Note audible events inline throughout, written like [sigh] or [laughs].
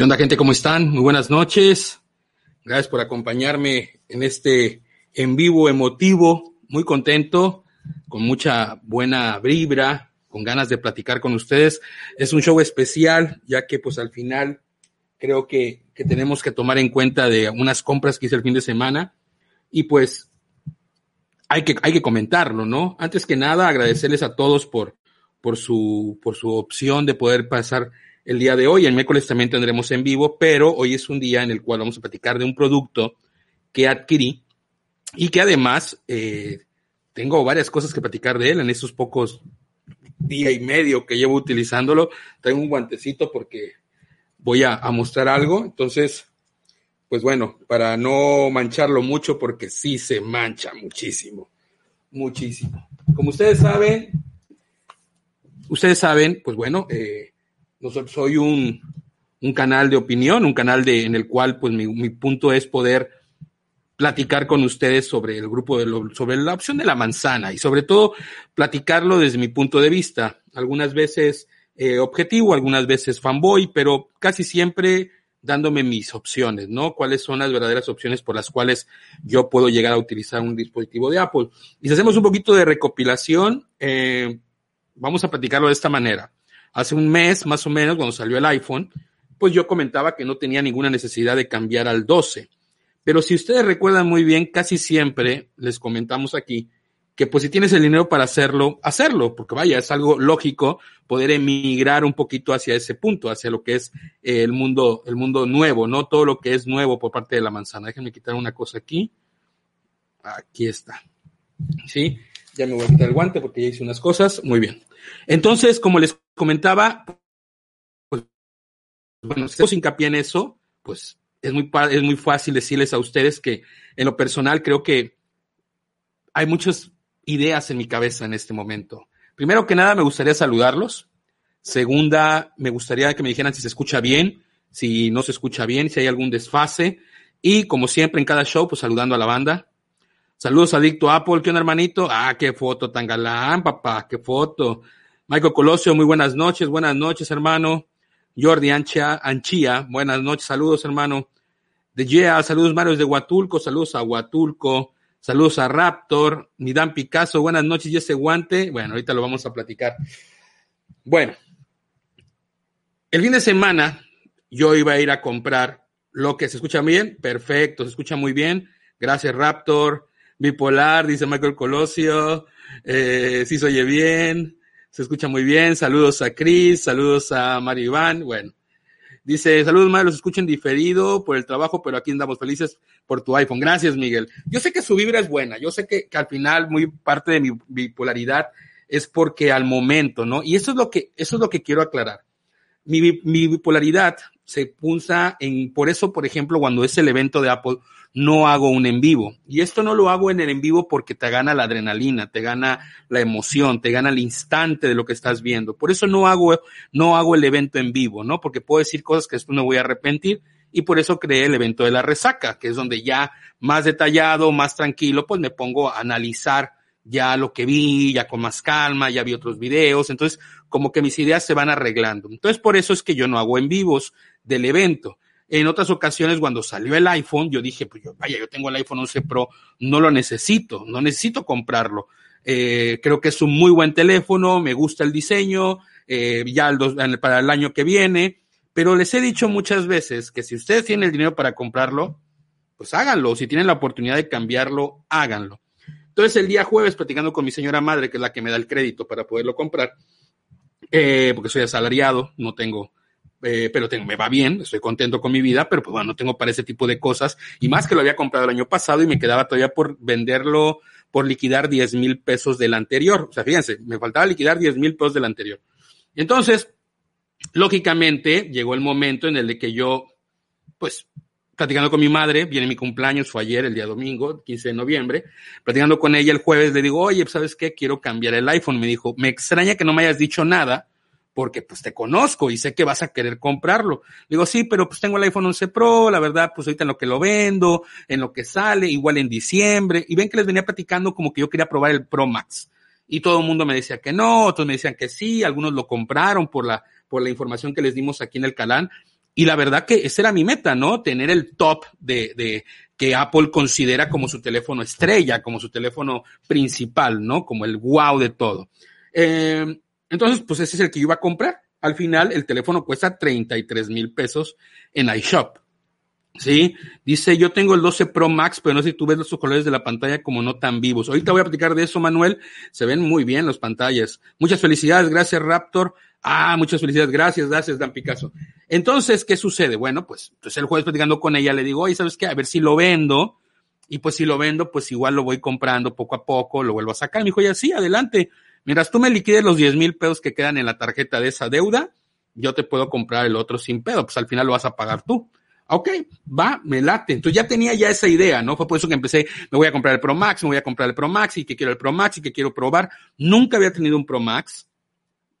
¿Qué onda, gente? ¿Cómo están? Muy buenas noches. Gracias por acompañarme en este en vivo emotivo. Muy contento, con mucha buena vibra, con ganas de platicar con ustedes. Es un show especial, ya que pues al final creo que, que tenemos que tomar en cuenta de unas compras que hice el fin de semana y pues hay que, hay que comentarlo, ¿no? Antes que nada, agradecerles a todos por, por, su, por su opción de poder pasar el día de hoy. El miércoles también tendremos en vivo, pero hoy es un día en el cual vamos a platicar de un producto que adquirí y que además eh, tengo varias cosas que platicar de él en estos pocos día y medio que llevo utilizándolo. Tengo un guantecito porque voy a, a mostrar algo. Entonces, pues bueno, para no mancharlo mucho, porque sí se mancha muchísimo, muchísimo. Como ustedes saben, ustedes saben, pues bueno, eh, nosotros soy un, un, canal de opinión, un canal de, en el cual pues mi, mi, punto es poder platicar con ustedes sobre el grupo de lo, sobre la opción de la manzana y sobre todo platicarlo desde mi punto de vista. Algunas veces eh, objetivo, algunas veces fanboy, pero casi siempre dándome mis opciones, ¿no? ¿Cuáles son las verdaderas opciones por las cuales yo puedo llegar a utilizar un dispositivo de Apple? Y si hacemos un poquito de recopilación, eh, vamos a platicarlo de esta manera. Hace un mes, más o menos, cuando salió el iPhone, pues yo comentaba que no tenía ninguna necesidad de cambiar al 12. Pero si ustedes recuerdan muy bien, casi siempre les comentamos aquí que pues si tienes el dinero para hacerlo, hacerlo, porque vaya, es algo lógico poder emigrar un poquito hacia ese punto, hacia lo que es el mundo, el mundo nuevo, ¿no? Todo lo que es nuevo por parte de la manzana. Déjenme quitar una cosa aquí. Aquí está. ¿Sí? Ya me voy a quitar el guante porque ya hice unas cosas. Muy bien. Entonces, como les comentaba, pues, bueno, si hacemos hincapié en eso, pues es muy, es muy fácil decirles a ustedes que en lo personal creo que hay muchas ideas en mi cabeza en este momento. Primero que nada, me gustaría saludarlos. Segunda, me gustaría que me dijeran si se escucha bien, si no se escucha bien, si hay algún desfase. Y como siempre en cada show, pues saludando a la banda. Saludos Adicto Apple, ¿qué onda, hermanito? Ah, qué foto tan galán, papá, qué foto. Michael Colosio, muy buenas noches, buenas noches, hermano. Jordi Ancha, Anchía, buenas noches, saludos, hermano. De Yeah, saludos, Mario de Huatulco, saludos a Huatulco. Saludos a Raptor, Midán Picasso, buenas noches y ese guante. Bueno, ahorita lo vamos a platicar. Bueno, el fin de semana yo iba a ir a comprar lo que se escucha bien, perfecto, se escucha muy bien. Gracias, Raptor. Bipolar, dice Michael Colosio. Eh, sí se oye bien, se escucha muy bien. Saludos a Chris, saludos a Maribán. Bueno, Dice, saludos, Mario, los escuchen diferido por el trabajo, pero aquí andamos felices por tu iPhone. Gracias, Miguel. Yo sé que su vibra es buena, yo sé que, que al final muy parte de mi bipolaridad es porque al momento, ¿no? Y eso es lo que, eso es lo que quiero aclarar. Mi, bipolaridad se punza en, por eso, por ejemplo, cuando es el evento de Apple, no hago un en vivo. Y esto no lo hago en el en vivo porque te gana la adrenalina, te gana la emoción, te gana el instante de lo que estás viendo. Por eso no hago, no hago el evento en vivo, ¿no? Porque puedo decir cosas que después me voy a arrepentir y por eso creé el evento de la resaca, que es donde ya más detallado, más tranquilo, pues me pongo a analizar ya lo que vi, ya con más calma, ya vi otros videos, entonces como que mis ideas se van arreglando. Entonces por eso es que yo no hago en vivos del evento. En otras ocasiones, cuando salió el iPhone, yo dije, pues yo, vaya, yo tengo el iPhone 11 Pro, no lo necesito, no necesito comprarlo. Eh, creo que es un muy buen teléfono, me gusta el diseño, eh, ya para el año que viene, pero les he dicho muchas veces que si ustedes tienen el dinero para comprarlo, pues háganlo. Si tienen la oportunidad de cambiarlo, háganlo. Entonces, el día jueves, platicando con mi señora madre, que es la que me da el crédito para poderlo comprar, eh, porque soy asalariado, no tengo eh, pero tengo, me va bien, estoy contento con mi vida, pero pues bueno, no tengo para ese tipo de cosas. Y más que lo había comprado el año pasado y me quedaba todavía por venderlo, por liquidar 10 mil pesos del anterior. O sea, fíjense, me faltaba liquidar 10 mil pesos del anterior. Entonces, lógicamente, llegó el momento en el de que yo, pues, platicando con mi madre, viene mi cumpleaños, fue ayer, el día domingo, 15 de noviembre, platicando con ella el jueves, le digo, oye, ¿sabes qué? Quiero cambiar el iPhone. Me dijo, me extraña que no me hayas dicho nada porque pues te conozco y sé que vas a querer comprarlo. Digo, sí, pero pues tengo el iPhone 11 Pro, la verdad, pues ahorita en lo que lo vendo, en lo que sale, igual en diciembre. Y ven que les venía platicando como que yo quería probar el Pro Max. Y todo el mundo me decía que no, otros me decían que sí, algunos lo compraron por la, por la información que les dimos aquí en el canal. Y la verdad que esa era mi meta, ¿no? Tener el top de, que Apple considera como su teléfono estrella, como su teléfono principal, ¿no? Como el wow de todo. Eh, entonces, pues ese es el que yo iba a comprar. Al final, el teléfono cuesta 33 mil pesos en iShop. Sí, dice, yo tengo el 12 Pro Max, pero no sé si tú ves los colores de la pantalla como no tan vivos. Ahorita voy a platicar de eso, Manuel. Se ven muy bien las pantallas. Muchas felicidades, gracias Raptor. Ah, muchas felicidades, gracias, gracias Dan Picasso. Entonces, ¿qué sucede? Bueno, pues, pues el jueves platicando con ella le digo, oye, ¿sabes qué? A ver si lo vendo. Y pues si lo vendo, pues igual lo voy comprando poco a poco, lo vuelvo a sacar. Me dijo, ya sí, adelante. Mientras tú me liquides los 10 mil pesos que quedan en la tarjeta de esa deuda, yo te puedo comprar el otro sin pedo, pues al final lo vas a pagar tú. Ok, va, me late. Entonces ya tenía ya esa idea, ¿no? Fue por eso que empecé, me voy a comprar el Pro Max, me voy a comprar el Pro Max y que quiero el Pro Max y que quiero probar. Nunca había tenido un Pro Max,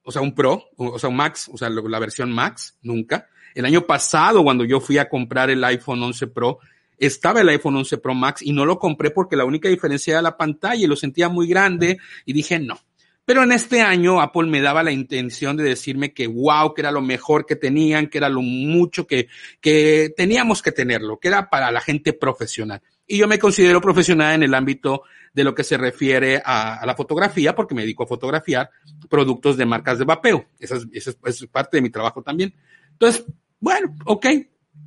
o sea, un Pro, o sea, un Max, o sea, la versión Max, nunca. El año pasado, cuando yo fui a comprar el iPhone 11 Pro, estaba el iPhone 11 Pro Max y no lo compré porque la única diferencia era la pantalla y lo sentía muy grande y dije, no, pero en este año Apple me daba la intención de decirme que wow, que era lo mejor que tenían, que era lo mucho que, que teníamos que tenerlo, que era para la gente profesional. Y yo me considero profesional en el ámbito de lo que se refiere a, la fotografía, porque me dedico a fotografiar productos de marcas de vapeo. Esa es, parte de mi trabajo también. Entonces, bueno, ok.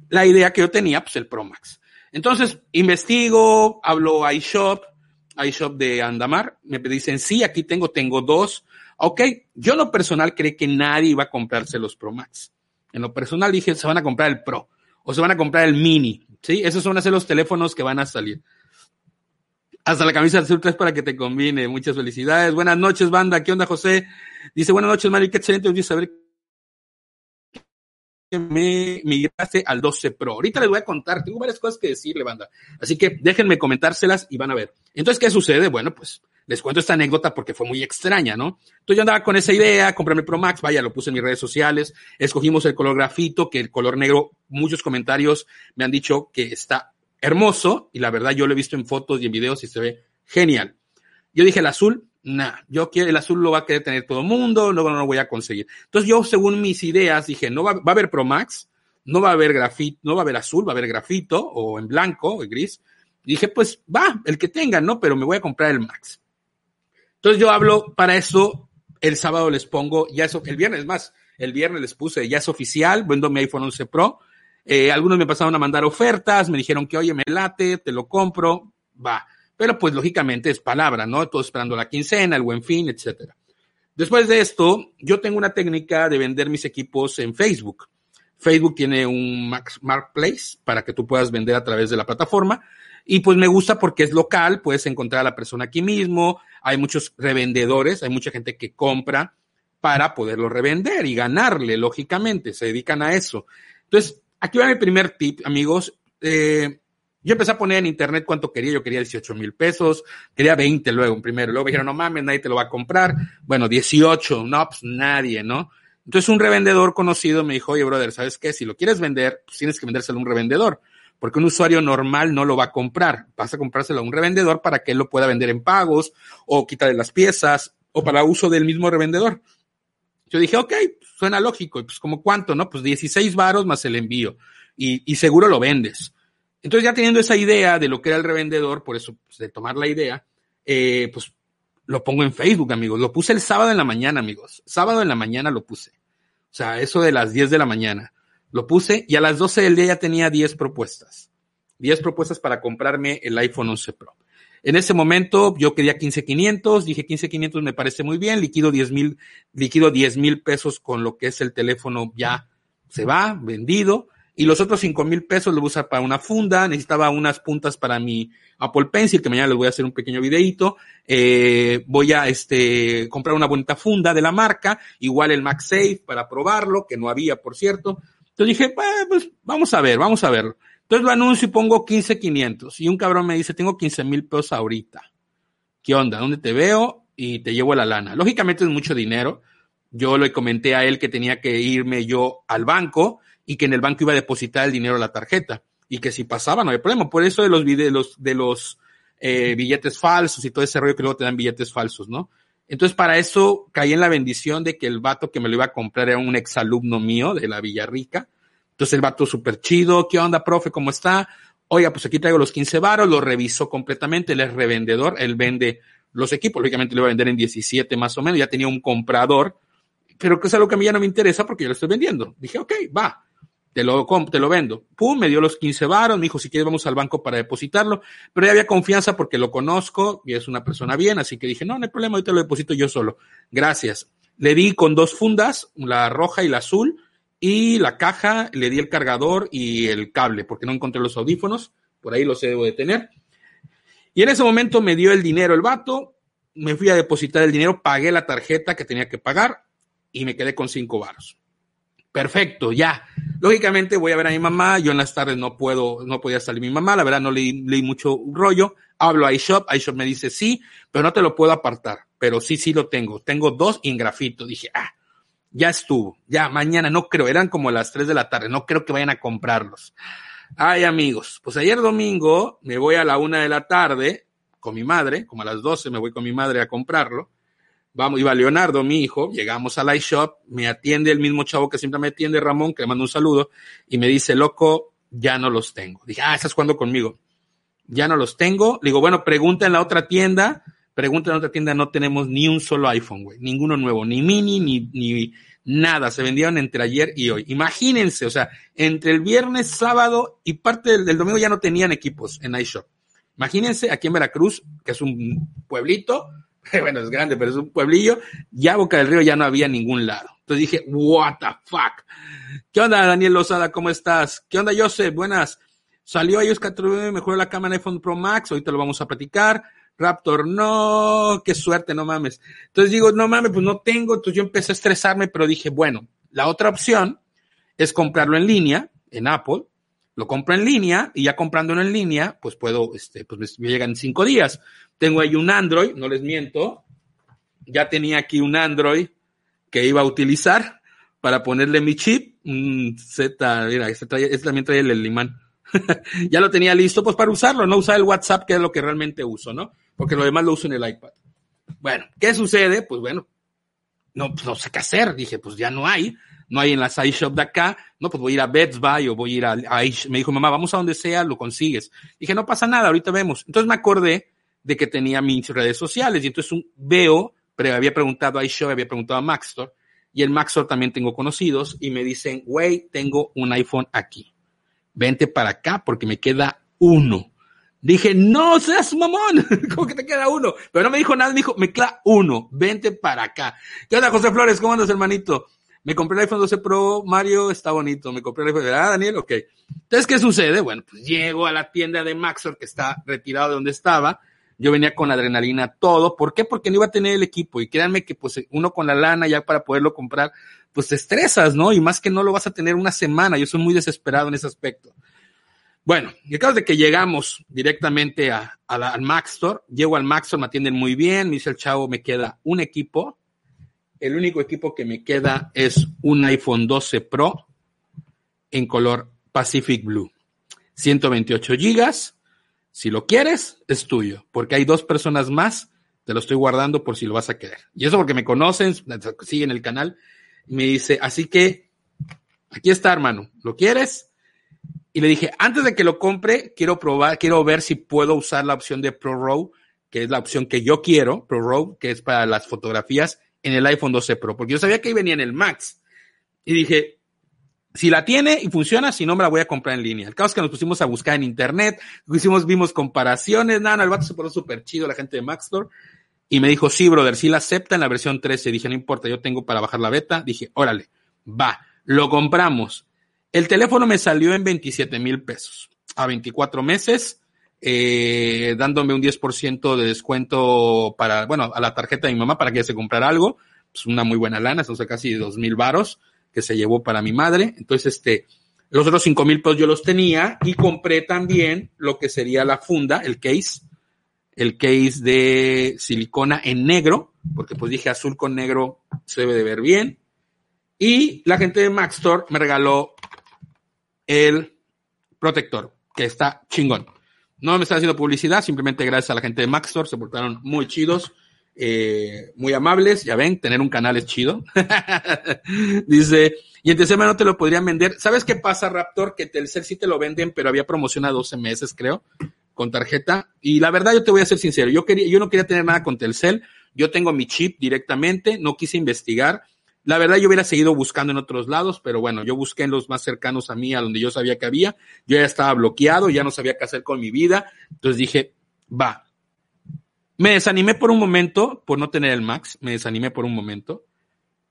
La idea que yo tenía, pues el Pro Max. Entonces, investigo, hablo a iShop, iShop de Andamar, me dicen, sí, aquí tengo, tengo dos. Ok, yo en lo personal creí que nadie iba a comprarse los Pro Max. En lo personal dije, se van a comprar el Pro o se van a comprar el Mini. Sí, esos van a ser los teléfonos que van a salir. Hasta la camisa azul 3 para que te combine. Muchas felicidades. Buenas noches, banda. ¿Qué onda, José? Dice, buenas noches, Mario. Qué excelente saber me migraste al 12 Pro. Ahorita les voy a contar, tengo varias cosas que decirle, banda. Así que déjenme comentárselas y van a ver. Entonces, ¿qué sucede? Bueno, pues les cuento esta anécdota porque fue muy extraña, ¿no? Entonces yo andaba con esa idea, comprarme el Pro Max, vaya, lo puse en mis redes sociales, escogimos el color grafito, que el color negro, muchos comentarios me han dicho que está hermoso y la verdad yo lo he visto en fotos y en videos y se ve genial. Yo dije el azul, nah, yo quiero, el azul lo va a querer tener todo el mundo, luego no lo voy a conseguir. Entonces yo, según mis ideas, dije, no va, a haber Pro Max, no va a haber grafito, no va a haber azul, va a haber grafito o en blanco, o en gris. dije, pues va, el que tenga, ¿no? Pero me voy a comprar el Max. Entonces yo hablo para eso, el sábado les pongo, ya el viernes más, el viernes les puse, ya es oficial, vendo mi iPhone 11 Pro. Eh, algunos me pasaron a mandar ofertas, me dijeron que, oye, me late, te lo compro, va. Pero pues lógicamente es palabra, ¿no? Todo esperando la quincena, el buen fin, etcétera. Después de esto, yo tengo una técnica de vender mis equipos en Facebook. Facebook tiene un marketplace para que tú puedas vender a través de la plataforma. Y pues me gusta porque es local, puedes encontrar a la persona aquí mismo, hay muchos revendedores, hay mucha gente que compra para poderlo revender y ganarle, lógicamente, se dedican a eso. Entonces, aquí va mi primer tip, amigos. Eh, yo empecé a poner en internet cuánto quería, yo quería 18 mil pesos, quería 20 luego, primero, luego me dijeron, no mames, nadie te lo va a comprar, bueno, 18, no, pues nadie, ¿no? Entonces un revendedor conocido me dijo, oye, brother, ¿sabes qué? Si lo quieres vender, pues tienes que vendérselo a un revendedor, porque un usuario normal no lo va a comprar, vas a comprárselo a un revendedor para que él lo pueda vender en pagos, o quitarle las piezas, o para uso del mismo revendedor. Yo dije, ok, suena lógico, y pues como cuánto, ¿no? Pues 16 varos más el envío, y, y seguro lo vendes. Entonces ya teniendo esa idea de lo que era el revendedor, por eso pues, de tomar la idea, eh, pues lo pongo en Facebook, amigos. Lo puse el sábado en la mañana, amigos. Sábado en la mañana lo puse. O sea, eso de las 10 de la mañana. Lo puse y a las 12 del día ya tenía 10 propuestas. 10 propuestas para comprarme el iPhone 11 Pro. En ese momento yo quería 15,500, dije 15,500 me parece muy bien, liquido 10 mil, liquido 10 mil pesos con lo que es el teléfono ya se va, vendido y los otros cinco mil pesos los voy a usar para una funda. Necesitaba unas puntas para mi Apple Pencil, que mañana les voy a hacer un pequeño videito. Eh, voy a este, comprar una bonita funda de la marca, igual el MagSafe para probarlo, que no había, por cierto. Entonces dije, pues vamos a ver, vamos a ver. Entonces lo anuncio y pongo 15,500. Y un cabrón me dice, tengo 15 mil pesos ahorita. ¿Qué onda? ¿Dónde te veo? Y te llevo la lana. Lógicamente es mucho dinero. Yo le comenté a él que tenía que irme yo al banco y que en el banco iba a depositar el dinero a la tarjeta y que si pasaba no había problema. Por eso de los, de los, de los eh, billetes falsos y todo ese rollo que luego te dan billetes falsos, ¿no? Entonces, para eso caí en la bendición de que el vato que me lo iba a comprar era un exalumno mío de la Villarrica. Entonces el vato súper chido, ¿qué onda, profe? ¿Cómo está? Oiga, pues aquí traigo los 15 varos, lo revisó completamente, él es revendedor, él vende los equipos, lógicamente lo iba a vender en 17 más o menos, ya tenía un comprador, pero que es algo que a mí ya no me interesa porque yo lo estoy vendiendo. Dije, ok, va, te lo, te lo vendo. Pum, me dio los 15 varos, me dijo, si quieres vamos al banco para depositarlo, pero ya había confianza porque lo conozco y es una persona bien, así que dije, no, no hay problema, ahorita lo deposito yo solo. Gracias. Le di con dos fundas, la roja y la azul, y la caja, le di el cargador y el cable, porque no encontré los audífonos, por ahí los debo de tener. Y en ese momento me dio el dinero el vato, me fui a depositar el dinero, pagué la tarjeta que tenía que pagar y me quedé con cinco varos. Perfecto, ya. Lógicamente voy a ver a mi mamá, yo en las tardes no puedo, no podía salir mi mamá, la verdad no leí, leí mucho rollo, hablo a iShop, iShop me dice sí, pero no te lo puedo apartar, pero sí, sí lo tengo, tengo dos en grafito, dije, ah, ya estuvo, ya mañana no creo, eran como las tres de la tarde, no creo que vayan a comprarlos. Ay, amigos, pues ayer domingo me voy a la una de la tarde con mi madre, como a las doce me voy con mi madre a comprarlo. Vamos, iba Leonardo, mi hijo, llegamos al iShop, me atiende el mismo chavo que siempre me atiende, Ramón, que le mando un saludo, y me dice, loco, ya no los tengo. Dije, ah, estás jugando conmigo. Ya no los tengo. Le digo, bueno, pregunta en la otra tienda, pregunta en la otra tienda, no tenemos ni un solo iPhone, güey, ninguno nuevo, ni mini, ni, ni, nada, se vendieron entre ayer y hoy. Imagínense, o sea, entre el viernes, sábado y parte del, domingo ya no tenían equipos en iShop. Imagínense aquí en Veracruz, que es un pueblito, [laughs] bueno, es grande, pero es un pueblillo, ya Boca del Río ya no había ningún lado. Entonces dije, what the fuck. ¿Qué onda, Daniel Lozada? ¿Cómo estás? ¿Qué onda, Joseph? Buenas. Salió iOS 14, mejoró la cámara iPhone Pro Max, ahorita lo vamos a platicar. Raptor, no, qué suerte, no mames. Entonces digo, no mames, pues no tengo. Entonces yo empecé a estresarme, pero dije, bueno, la otra opción es comprarlo en línea, en Apple. Lo compro en línea y ya comprándolo en línea, pues puedo, este, pues me llegan cinco días. Tengo ahí un Android, no les miento. Ya tenía aquí un Android que iba a utilizar para ponerle mi chip, Z, mira, este, este también trae el imán. [laughs] ya lo tenía listo, pues para usarlo, no usar el WhatsApp, que es lo que realmente uso, ¿no? porque lo demás lo uso en el iPad. Bueno, ¿qué sucede? Pues bueno, no, pues no sé qué hacer. Dije, pues ya no hay, no hay en las iShop de acá. No, pues voy a ir a Best Buy o voy a ir a, a Me dijo, mamá, vamos a donde sea, lo consigues. Dije, no pasa nada, ahorita vemos. Entonces me acordé de que tenía mis redes sociales y entonces veo, pero había preguntado a iShop, había preguntado a Maxstore y en Maxstore también tengo conocidos y me dicen, güey, tengo un iPhone aquí. Vente para acá porque me queda uno. Dije, no seas mamón, [laughs] como que te queda uno. Pero no me dijo nada, me dijo, me queda uno, vente para acá. ¿Qué onda, José Flores? ¿Cómo andas, hermanito? Me compré el iPhone 12 Pro, Mario, está bonito. Me compré el iPhone, ah, Daniel? Ok. Entonces, ¿qué sucede? Bueno, pues llego a la tienda de Maxor, que está retirado de donde estaba. Yo venía con adrenalina todo. ¿Por qué? Porque no iba a tener el equipo. Y créanme que, pues, uno con la lana ya para poderlo comprar, pues te estresas, ¿no? Y más que no lo vas a tener una semana. Yo soy muy desesperado en ese aspecto. Bueno, el caso de que llegamos directamente a, al Max Store, llego al Max Store, me atienden muy bien, me dice el chavo, me queda un equipo, el único equipo que me queda es un iPhone 12 Pro en color Pacific Blue, 128 gigas, si lo quieres, es tuyo, porque hay dos personas más, te lo estoy guardando por si lo vas a querer. Y eso porque me conocen, siguen el canal, me dice, así que, aquí está, hermano, ¿lo quieres? y le dije, antes de que lo compre, quiero probar, quiero ver si puedo usar la opción de Pro que es la opción que yo quiero, Pro que es para las fotografías en el iPhone 12 Pro, porque yo sabía que ahí venía en el Max. Y dije, si la tiene y funciona, si no me la voy a comprar en línea. El caso es que nos pusimos a buscar en internet, hicimos, vimos comparaciones, nada, el vato se puso súper chido, la gente de Max Store, y me dijo, sí, brother, si la acepta en la versión 13. Dije, no importa, yo tengo para bajar la beta. Dije, órale, va, lo compramos. El teléfono me salió en 27 mil pesos a 24 meses, eh, dándome un 10% de descuento para, bueno, a la tarjeta de mi mamá para que se comprara algo. Pues una muy buena lana, son casi dos mil varos que se llevó para mi madre. Entonces, este, los otros 5 mil pesos yo los tenía y compré también lo que sería la funda, el case, el case de silicona en negro, porque pues dije azul con negro se debe de ver bien. Y la gente de Maxstore me regaló el protector, que está chingón. No me está haciendo publicidad, simplemente gracias a la gente de Maxstore, se portaron muy chidos eh, muy amables, ya ven, tener un canal es chido. [laughs] Dice, y en Telcel no te lo podrían vender. ¿Sabes qué pasa, Raptor? Que Telcel sí te lo venden, pero había promoción a 12 meses, creo, con tarjeta. Y la verdad, yo te voy a ser sincero, yo quería, yo no quería tener nada con Telcel. Yo tengo mi chip directamente, no quise investigar. La verdad, yo hubiera seguido buscando en otros lados, pero bueno, yo busqué en los más cercanos a mí, a donde yo sabía que había. Yo ya estaba bloqueado, ya no sabía qué hacer con mi vida. Entonces dije, va, me desanimé por un momento por no tener el Max, me desanimé por un momento.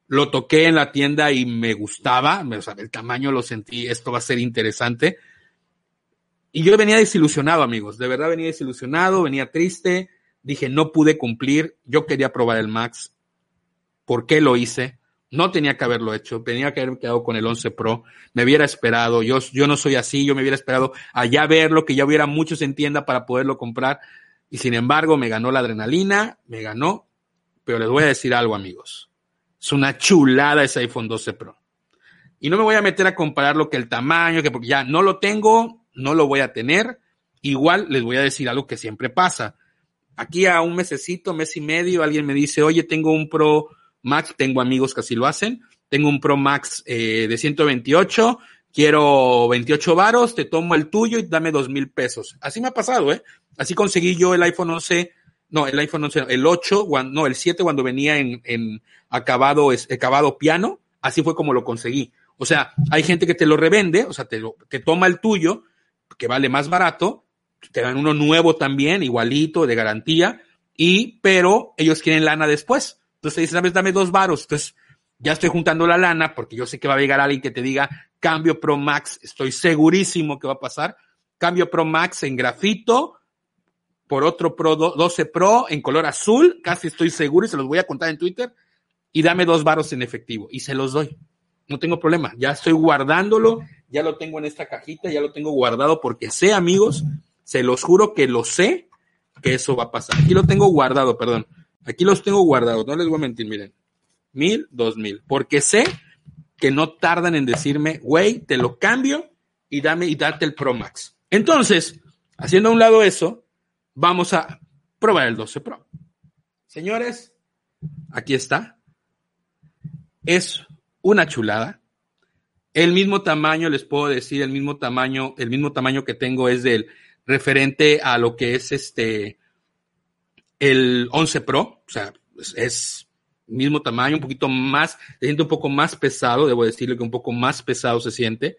Lo toqué en la tienda y me gustaba, o sea, el tamaño lo sentí, esto va a ser interesante. Y yo venía desilusionado, amigos, de verdad venía desilusionado, venía triste, dije, no pude cumplir, yo quería probar el Max. ¿Por qué lo hice? No tenía que haberlo hecho, tenía que haber quedado con el 11 Pro, me hubiera esperado, yo, yo no soy así, yo me hubiera esperado allá verlo, que ya hubiera muchos en tienda para poderlo comprar, y sin embargo, me ganó la adrenalina, me ganó, pero les voy a decir algo, amigos. Es una chulada ese iPhone 12 Pro. Y no me voy a meter a comparar lo que el tamaño, que porque ya no lo tengo, no lo voy a tener. Igual les voy a decir algo que siempre pasa. Aquí a un mesecito, mes y medio, alguien me dice, oye, tengo un Pro Max, tengo amigos que así lo hacen, tengo un Pro Max eh, de 128, quiero 28 varos, te tomo el tuyo y dame dos mil pesos. Así me ha pasado, ¿eh? Así conseguí yo el iPhone 11, no, el iPhone 11, el 8, no, el 7 cuando venía en, acabado, acabado piano, así fue como lo conseguí. O sea, hay gente que te lo revende, o sea, te, lo, toma el tuyo, que vale más barato, te dan uno nuevo también, igualito, de garantía, y, pero ellos quieren lana después. Entonces te dicen, sabes, dame dos varos. Entonces, ya estoy juntando la lana porque yo sé que va a llegar alguien que te diga cambio Pro Max, estoy segurísimo que va a pasar. Cambio Pro Max en grafito por otro Pro 12 Pro en color azul, casi estoy seguro y se los voy a contar en Twitter. Y dame dos varos en efectivo y se los doy. No tengo problema, ya estoy guardándolo, ya lo tengo en esta cajita, ya lo tengo guardado porque sé, amigos, se los juro que lo sé que eso va a pasar. Aquí lo tengo guardado, perdón. Aquí los tengo guardados, no les voy a mentir, miren mil, dos mil. Porque sé que no tardan en decirme, güey, te lo cambio y dame y date el Pro Max. Entonces, haciendo a un lado eso, vamos a probar el 12 Pro. Señores, aquí está. Es una chulada. El mismo tamaño, les puedo decir, el mismo tamaño, el mismo tamaño que tengo es del referente a lo que es este el 11 Pro, o sea, es mismo tamaño, un poquito más, se siente un poco más pesado, debo decirle que un poco más pesado se siente.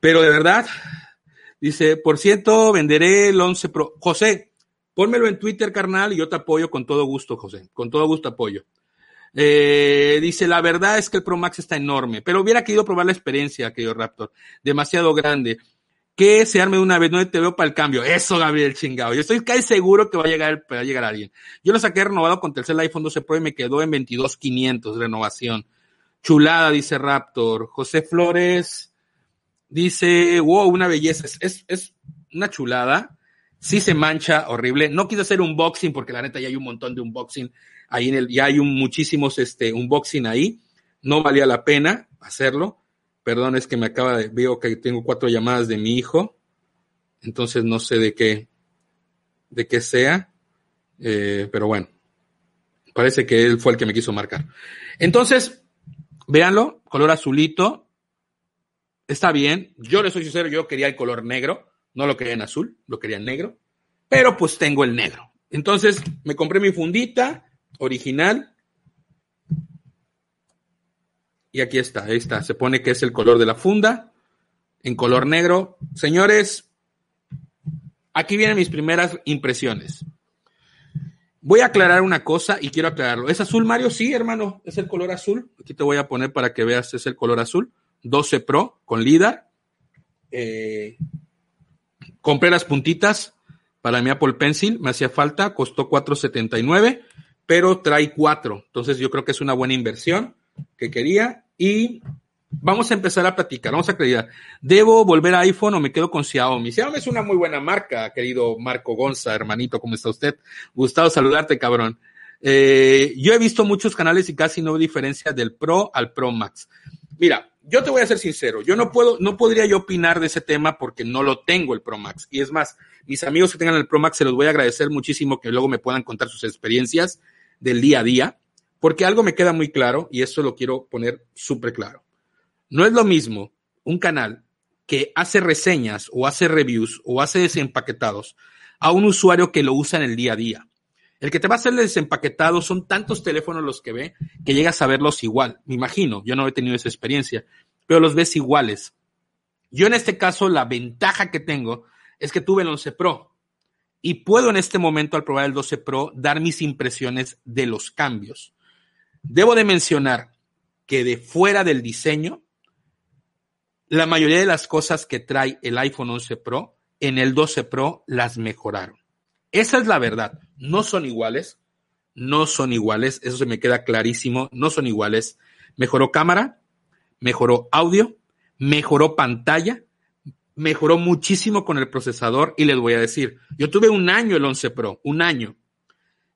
Pero de verdad, dice, por cierto, venderé el 11 Pro. José, pónmelo en Twitter, carnal, y yo te apoyo con todo gusto, José. Con todo gusto apoyo. Eh, dice, la verdad es que el Pro Max está enorme, pero hubiera querido probar la experiencia, querido Raptor. Demasiado grande que se arme una vez, no te veo para el cambio. Eso, Gabriel chingado. Yo estoy casi seguro que va a llegar, va a llegar alguien. Yo lo saqué renovado con tercer iPhone 12 Pro y me quedó en 22,500 renovación. Chulada, dice Raptor. José Flores dice, wow, una belleza. Es, es una chulada. Sí se mancha horrible. No quise hacer unboxing porque la neta ya hay un montón de unboxing ahí en el, ya hay un, muchísimos este, unboxing ahí. No valía la pena hacerlo Perdón, es que me acaba de, veo que tengo cuatro llamadas de mi hijo, entonces no sé de qué, de qué sea, eh, pero bueno, parece que él fue el que me quiso marcar. Entonces, véanlo, color azulito, está bien, yo le soy sincero, yo quería el color negro, no lo quería en azul, lo quería en negro, pero pues tengo el negro. Entonces, me compré mi fundita original, y aquí está, ahí está. Se pone que es el color de la funda, en color negro. Señores, aquí vienen mis primeras impresiones. Voy a aclarar una cosa y quiero aclararlo. ¿Es azul, Mario? Sí, hermano, es el color azul. Aquí te voy a poner para que veas, es el color azul. 12 Pro con LIDAR. Eh, compré las puntitas para mi Apple Pencil, me hacía falta, costó 4.79, pero trae 4. Entonces yo creo que es una buena inversión que quería y vamos a empezar a platicar, vamos a creer, ¿debo volver a iPhone o me quedo con Xiaomi? Xiaomi es una muy buena marca, querido Marco Gonza, hermanito, ¿cómo está usted? Gustavo saludarte, cabrón. Eh, yo he visto muchos canales y casi no diferencia del Pro al Pro Max. Mira, yo te voy a ser sincero, yo no puedo, no podría yo opinar de ese tema porque no lo tengo el Pro Max. Y es más, mis amigos que tengan el Pro Max se los voy a agradecer muchísimo que luego me puedan contar sus experiencias del día a día, porque algo me queda muy claro y eso lo quiero poner súper claro. No es lo mismo un canal que hace reseñas o hace reviews o hace desempaquetados a un usuario que lo usa en el día a día. El que te va a hacer el desempaquetado son tantos teléfonos los que ve que llegas a verlos igual. Me imagino, yo no he tenido esa experiencia, pero los ves iguales. Yo en este caso, la ventaja que tengo es que tuve el 11 Pro y puedo en este momento, al probar el 12 Pro, dar mis impresiones de los cambios. Debo de mencionar que de fuera del diseño, la mayoría de las cosas que trae el iPhone 11 Pro, en el 12 Pro las mejoraron. Esa es la verdad. No son iguales. No son iguales. Eso se me queda clarísimo. No son iguales. Mejoró cámara, mejoró audio, mejoró pantalla, mejoró muchísimo con el procesador y les voy a decir, yo tuve un año el 11 Pro, un año.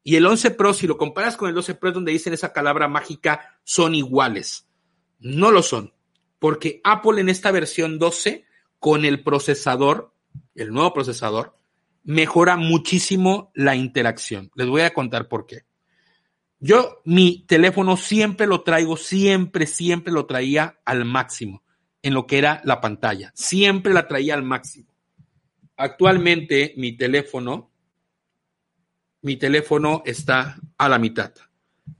Y el 11 Pro, si lo comparas con el 12 Pro, es donde dicen esa palabra mágica, son iguales. No lo son, porque Apple en esta versión 12, con el procesador, el nuevo procesador, mejora muchísimo la interacción. Les voy a contar por qué. Yo mi teléfono siempre lo traigo, siempre, siempre lo traía al máximo en lo que era la pantalla. Siempre la traía al máximo. Actualmente mi teléfono, mi teléfono está a la mitad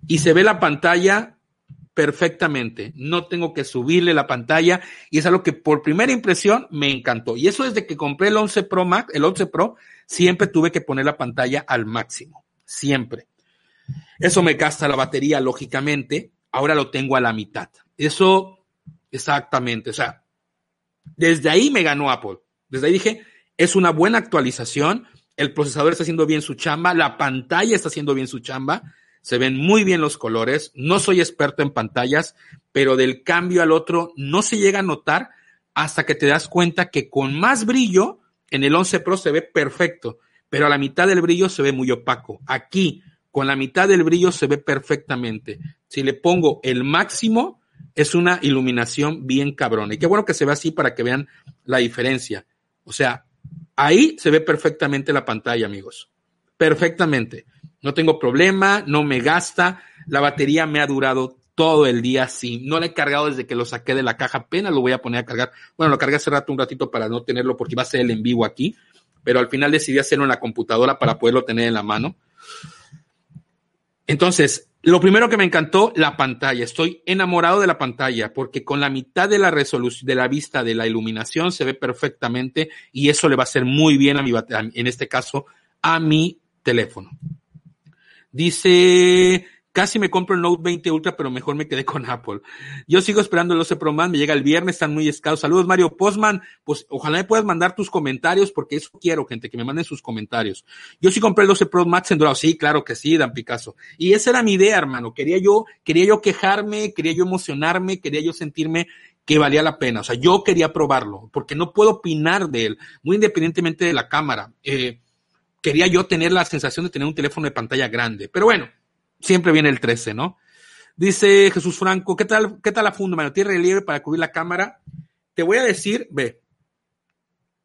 y se ve la pantalla perfectamente. No tengo que subirle la pantalla y es algo que por primera impresión me encantó. Y eso desde que compré el 11 Pro Max, el 11 Pro, siempre tuve que poner la pantalla al máximo. Siempre. Eso me gasta la batería, lógicamente. Ahora lo tengo a la mitad. Eso, exactamente. O sea, desde ahí me ganó Apple. Desde ahí dije, es una buena actualización. El procesador está haciendo bien su chamba. La pantalla está haciendo bien su chamba se ven muy bien los colores. No soy experto en pantallas, pero del cambio al otro no se llega a notar hasta que te das cuenta que con más brillo en el 11 Pro se ve perfecto, pero a la mitad del brillo se ve muy opaco. Aquí, con la mitad del brillo se ve perfectamente. Si le pongo el máximo, es una iluminación bien cabrona. Y qué bueno que se ve así para que vean la diferencia. O sea, ahí se ve perfectamente la pantalla, amigos. Perfectamente. No tengo problema, no me gasta. La batería me ha durado todo el día sí. No la he cargado desde que lo saqué de la caja, apenas lo voy a poner a cargar. Bueno, lo cargué hace rato un ratito para no tenerlo porque iba a ser el en vivo aquí, pero al final decidí hacerlo en la computadora para poderlo tener en la mano. Entonces, lo primero que me encantó, la pantalla. Estoy enamorado de la pantalla porque con la mitad de la resolución, de la vista de la iluminación se ve perfectamente y eso le va a hacer muy bien a mi, en este caso, a mi teléfono. Dice, casi me compro el Note 20 Ultra, pero mejor me quedé con Apple. Yo sigo esperando el 12 Pro Max, me llega el viernes, están muy escasos. Saludos, Mario Postman. Pues ojalá me puedas mandar tus comentarios, porque eso quiero, gente, que me manden sus comentarios. Yo sí compré el 12 Pro Max en. Sí, claro que sí, Dan Picasso. Y esa era mi idea, hermano. Quería yo, quería yo quejarme, quería yo emocionarme, quería yo sentirme que valía la pena. O sea, yo quería probarlo, porque no puedo opinar de él, muy independientemente de la cámara. Eh, quería yo tener la sensación de tener un teléfono de pantalla grande. Pero bueno, siempre viene el 13, ¿no? Dice Jesús Franco, ¿qué tal, qué tal la funda, mano? ¿Tiene relieve para cubrir la cámara? Te voy a decir, ve.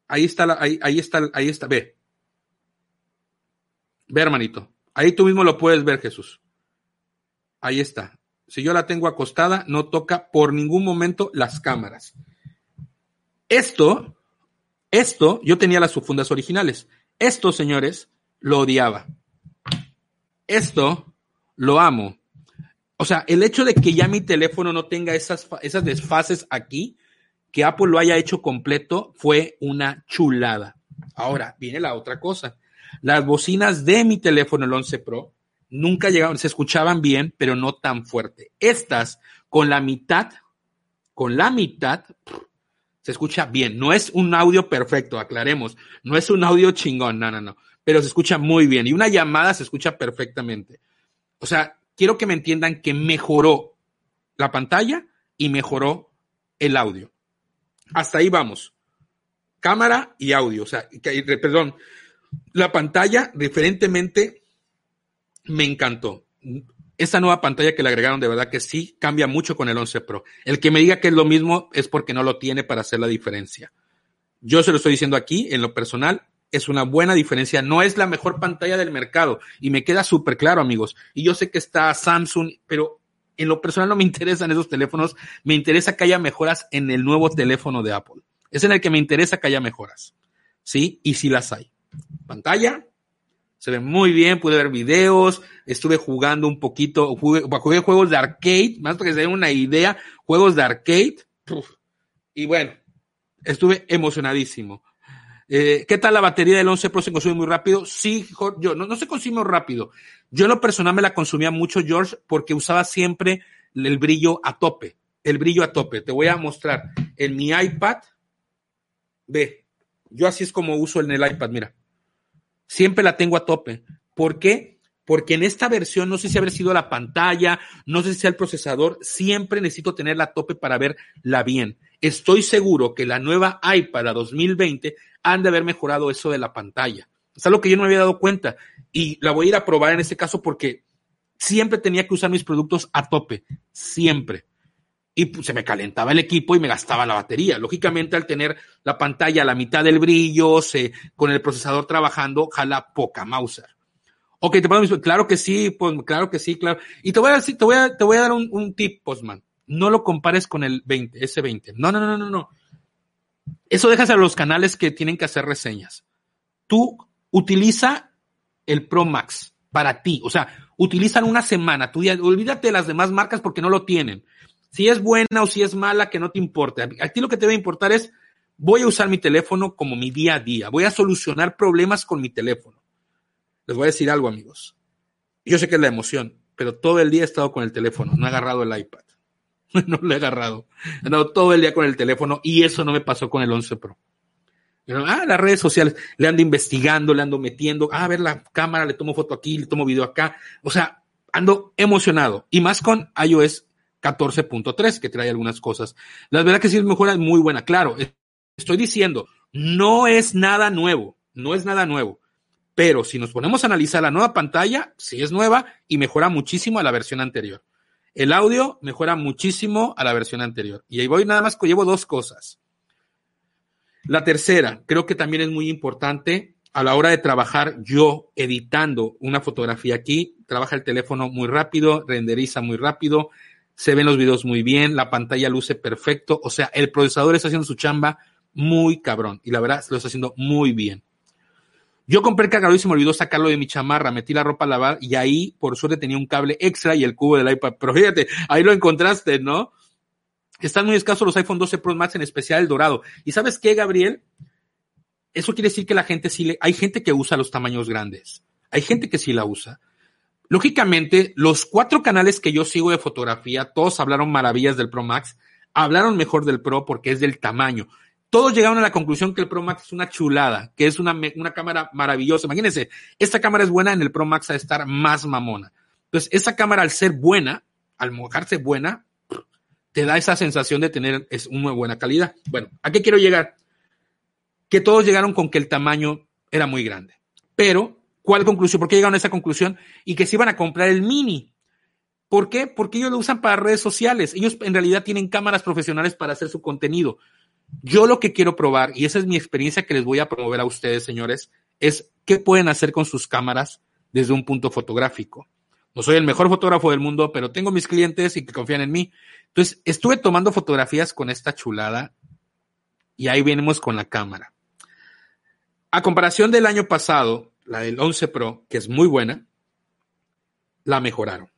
Ahí está, la, ahí, ahí está, ahí está, ve. Ve, hermanito. Ahí tú mismo lo puedes ver, Jesús. Ahí está. Si yo la tengo acostada, no toca por ningún momento las cámaras. Esto, esto, yo tenía las fundas originales. Esto, señores, lo odiaba. Esto lo amo. O sea, el hecho de que ya mi teléfono no tenga esas, esas desfases aquí, que Apple lo haya hecho completo, fue una chulada. Ahora, viene la otra cosa. Las bocinas de mi teléfono, el 11 Pro, nunca llegaban, se escuchaban bien, pero no tan fuerte. Estas, con la mitad, con la mitad, se escucha bien. No es un audio perfecto, aclaremos. No es un audio chingón, no, no, no. Pero se escucha muy bien. Y una llamada se escucha perfectamente. O sea, quiero que me entiendan que mejoró la pantalla y mejoró el audio. Hasta ahí vamos. Cámara y audio. O sea, perdón, la pantalla, diferentemente, me encantó esa nueva pantalla que le agregaron, de verdad que sí cambia mucho con el 11 Pro. El que me diga que es lo mismo es porque no lo tiene para hacer la diferencia. Yo se lo estoy diciendo aquí, en lo personal, es una buena diferencia. No es la mejor pantalla del mercado y me queda súper claro, amigos. Y yo sé que está Samsung, pero en lo personal no me [laughs] interesan esos teléfonos. Me interesa que haya mejoras en el nuevo teléfono de Apple. Es en el que me interesa que haya mejoras. ¿Sí? Y si las hay. Pantalla. Se ve muy bien, pude ver videos, estuve jugando un poquito, jugué, juegos de arcade, más para que se den una idea, juegos de arcade. Y bueno, estuve emocionadísimo. Eh, ¿Qué tal la batería del 11 Pro? ¿Se consume muy rápido? Sí, yo, no, no se consume rápido. Yo en lo personal me la consumía mucho, George, porque usaba siempre el brillo a tope. El brillo a tope. Te voy a mostrar en mi iPad. Ve, yo así es como uso en el iPad, mira. Siempre la tengo a tope. ¿Por qué? Porque en esta versión, no sé si habrá sido la pantalla, no sé si sea el procesador, siempre necesito tenerla a tope para verla bien. Estoy seguro que la nueva iPad a 2020 han de haber mejorado eso de la pantalla. Es algo que yo no me había dado cuenta y la voy a ir a probar en este caso porque siempre tenía que usar mis productos a tope, siempre. Y pues, se me calentaba el equipo y me gastaba la batería. Lógicamente, al tener la pantalla a la mitad del brillo, se, con el procesador trabajando, jala poca Mauser. Ok, te puedo claro que sí, pues, claro que sí, claro. Y te voy a decir, te voy a dar un, un tip, Postman. No lo compares con el 20, ese 20. No, no, no, no, no. Eso dejas a los canales que tienen que hacer reseñas. Tú utiliza el Pro Max para ti. O sea, utilizan una semana. Tú olvídate de las demás marcas porque no lo tienen. Si es buena o si es mala, que no te importe. A ti lo que te debe importar es, voy a usar mi teléfono como mi día a día. Voy a solucionar problemas con mi teléfono. Les voy a decir algo, amigos. Yo sé que es la emoción, pero todo el día he estado con el teléfono, no he agarrado el iPad. [laughs] no lo he agarrado. He andado todo el día con el teléfono y eso no me pasó con el 11 Pro. ah, las redes sociales, le ando investigando, le ando metiendo, ah, a ver la cámara, le tomo foto aquí, le tomo video acá. O sea, ando emocionado. Y más con iOS 14.3, que trae algunas cosas. La verdad que sí es mejora muy buena. Claro, estoy diciendo, no es nada nuevo, no es nada nuevo. Pero si nos ponemos a analizar la nueva pantalla, sí es nueva y mejora muchísimo a la versión anterior. El audio mejora muchísimo a la versión anterior. Y ahí voy nada más, llevo dos cosas. La tercera, creo que también es muy importante a la hora de trabajar yo editando una fotografía aquí, trabaja el teléfono muy rápido, renderiza muy rápido, se ven los videos muy bien, la pantalla luce perfecto, o sea, el procesador está haciendo su chamba muy cabrón y la verdad lo está haciendo muy bien. Yo compré el cargador y se me olvidó sacarlo de mi chamarra, metí la ropa a lavar y ahí, por suerte, tenía un cable extra y el cubo del iPad. Pero fíjate, ahí lo encontraste, ¿no? Están muy escasos los iPhone 12 Pro Max, en especial el dorado. ¿Y sabes qué, Gabriel? Eso quiere decir que la gente sí le, hay gente que usa los tamaños grandes. Hay gente que sí la usa. Lógicamente, los cuatro canales que yo sigo de fotografía, todos hablaron maravillas del Pro Max, hablaron mejor del Pro porque es del tamaño todos llegaron a la conclusión que el Pro Max es una chulada, que es una, una cámara maravillosa. Imagínense, esta cámara es buena, en el Pro Max a estar más mamona. Entonces, esa cámara al ser buena, al mojarse buena, te da esa sensación de tener es una buena calidad. Bueno, ¿a qué quiero llegar? Que todos llegaron con que el tamaño era muy grande. Pero, ¿cuál conclusión? ¿Por qué llegaron a esa conclusión? Y que se iban a comprar el mini. ¿Por qué? Porque ellos lo usan para redes sociales. Ellos en realidad tienen cámaras profesionales para hacer su contenido. Yo lo que quiero probar, y esa es mi experiencia que les voy a promover a ustedes, señores, es qué pueden hacer con sus cámaras desde un punto fotográfico. No soy el mejor fotógrafo del mundo, pero tengo mis clientes y que confían en mí. Entonces, estuve tomando fotografías con esta chulada y ahí venimos con la cámara. A comparación del año pasado, la del 11 Pro, que es muy buena, la mejoraron.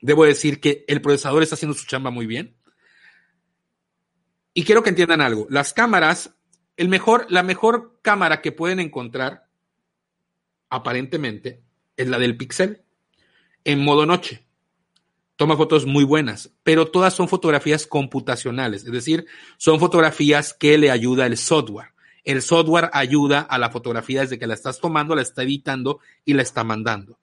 Debo decir que el procesador está haciendo su chamba muy bien. Y quiero que entiendan algo. Las cámaras, el mejor, la mejor cámara que pueden encontrar, aparentemente, es la del Pixel, en modo noche. Toma fotos muy buenas, pero todas son fotografías computacionales, es decir, son fotografías que le ayuda el software. El software ayuda a la fotografía desde que la estás tomando, la está editando y la está mandando.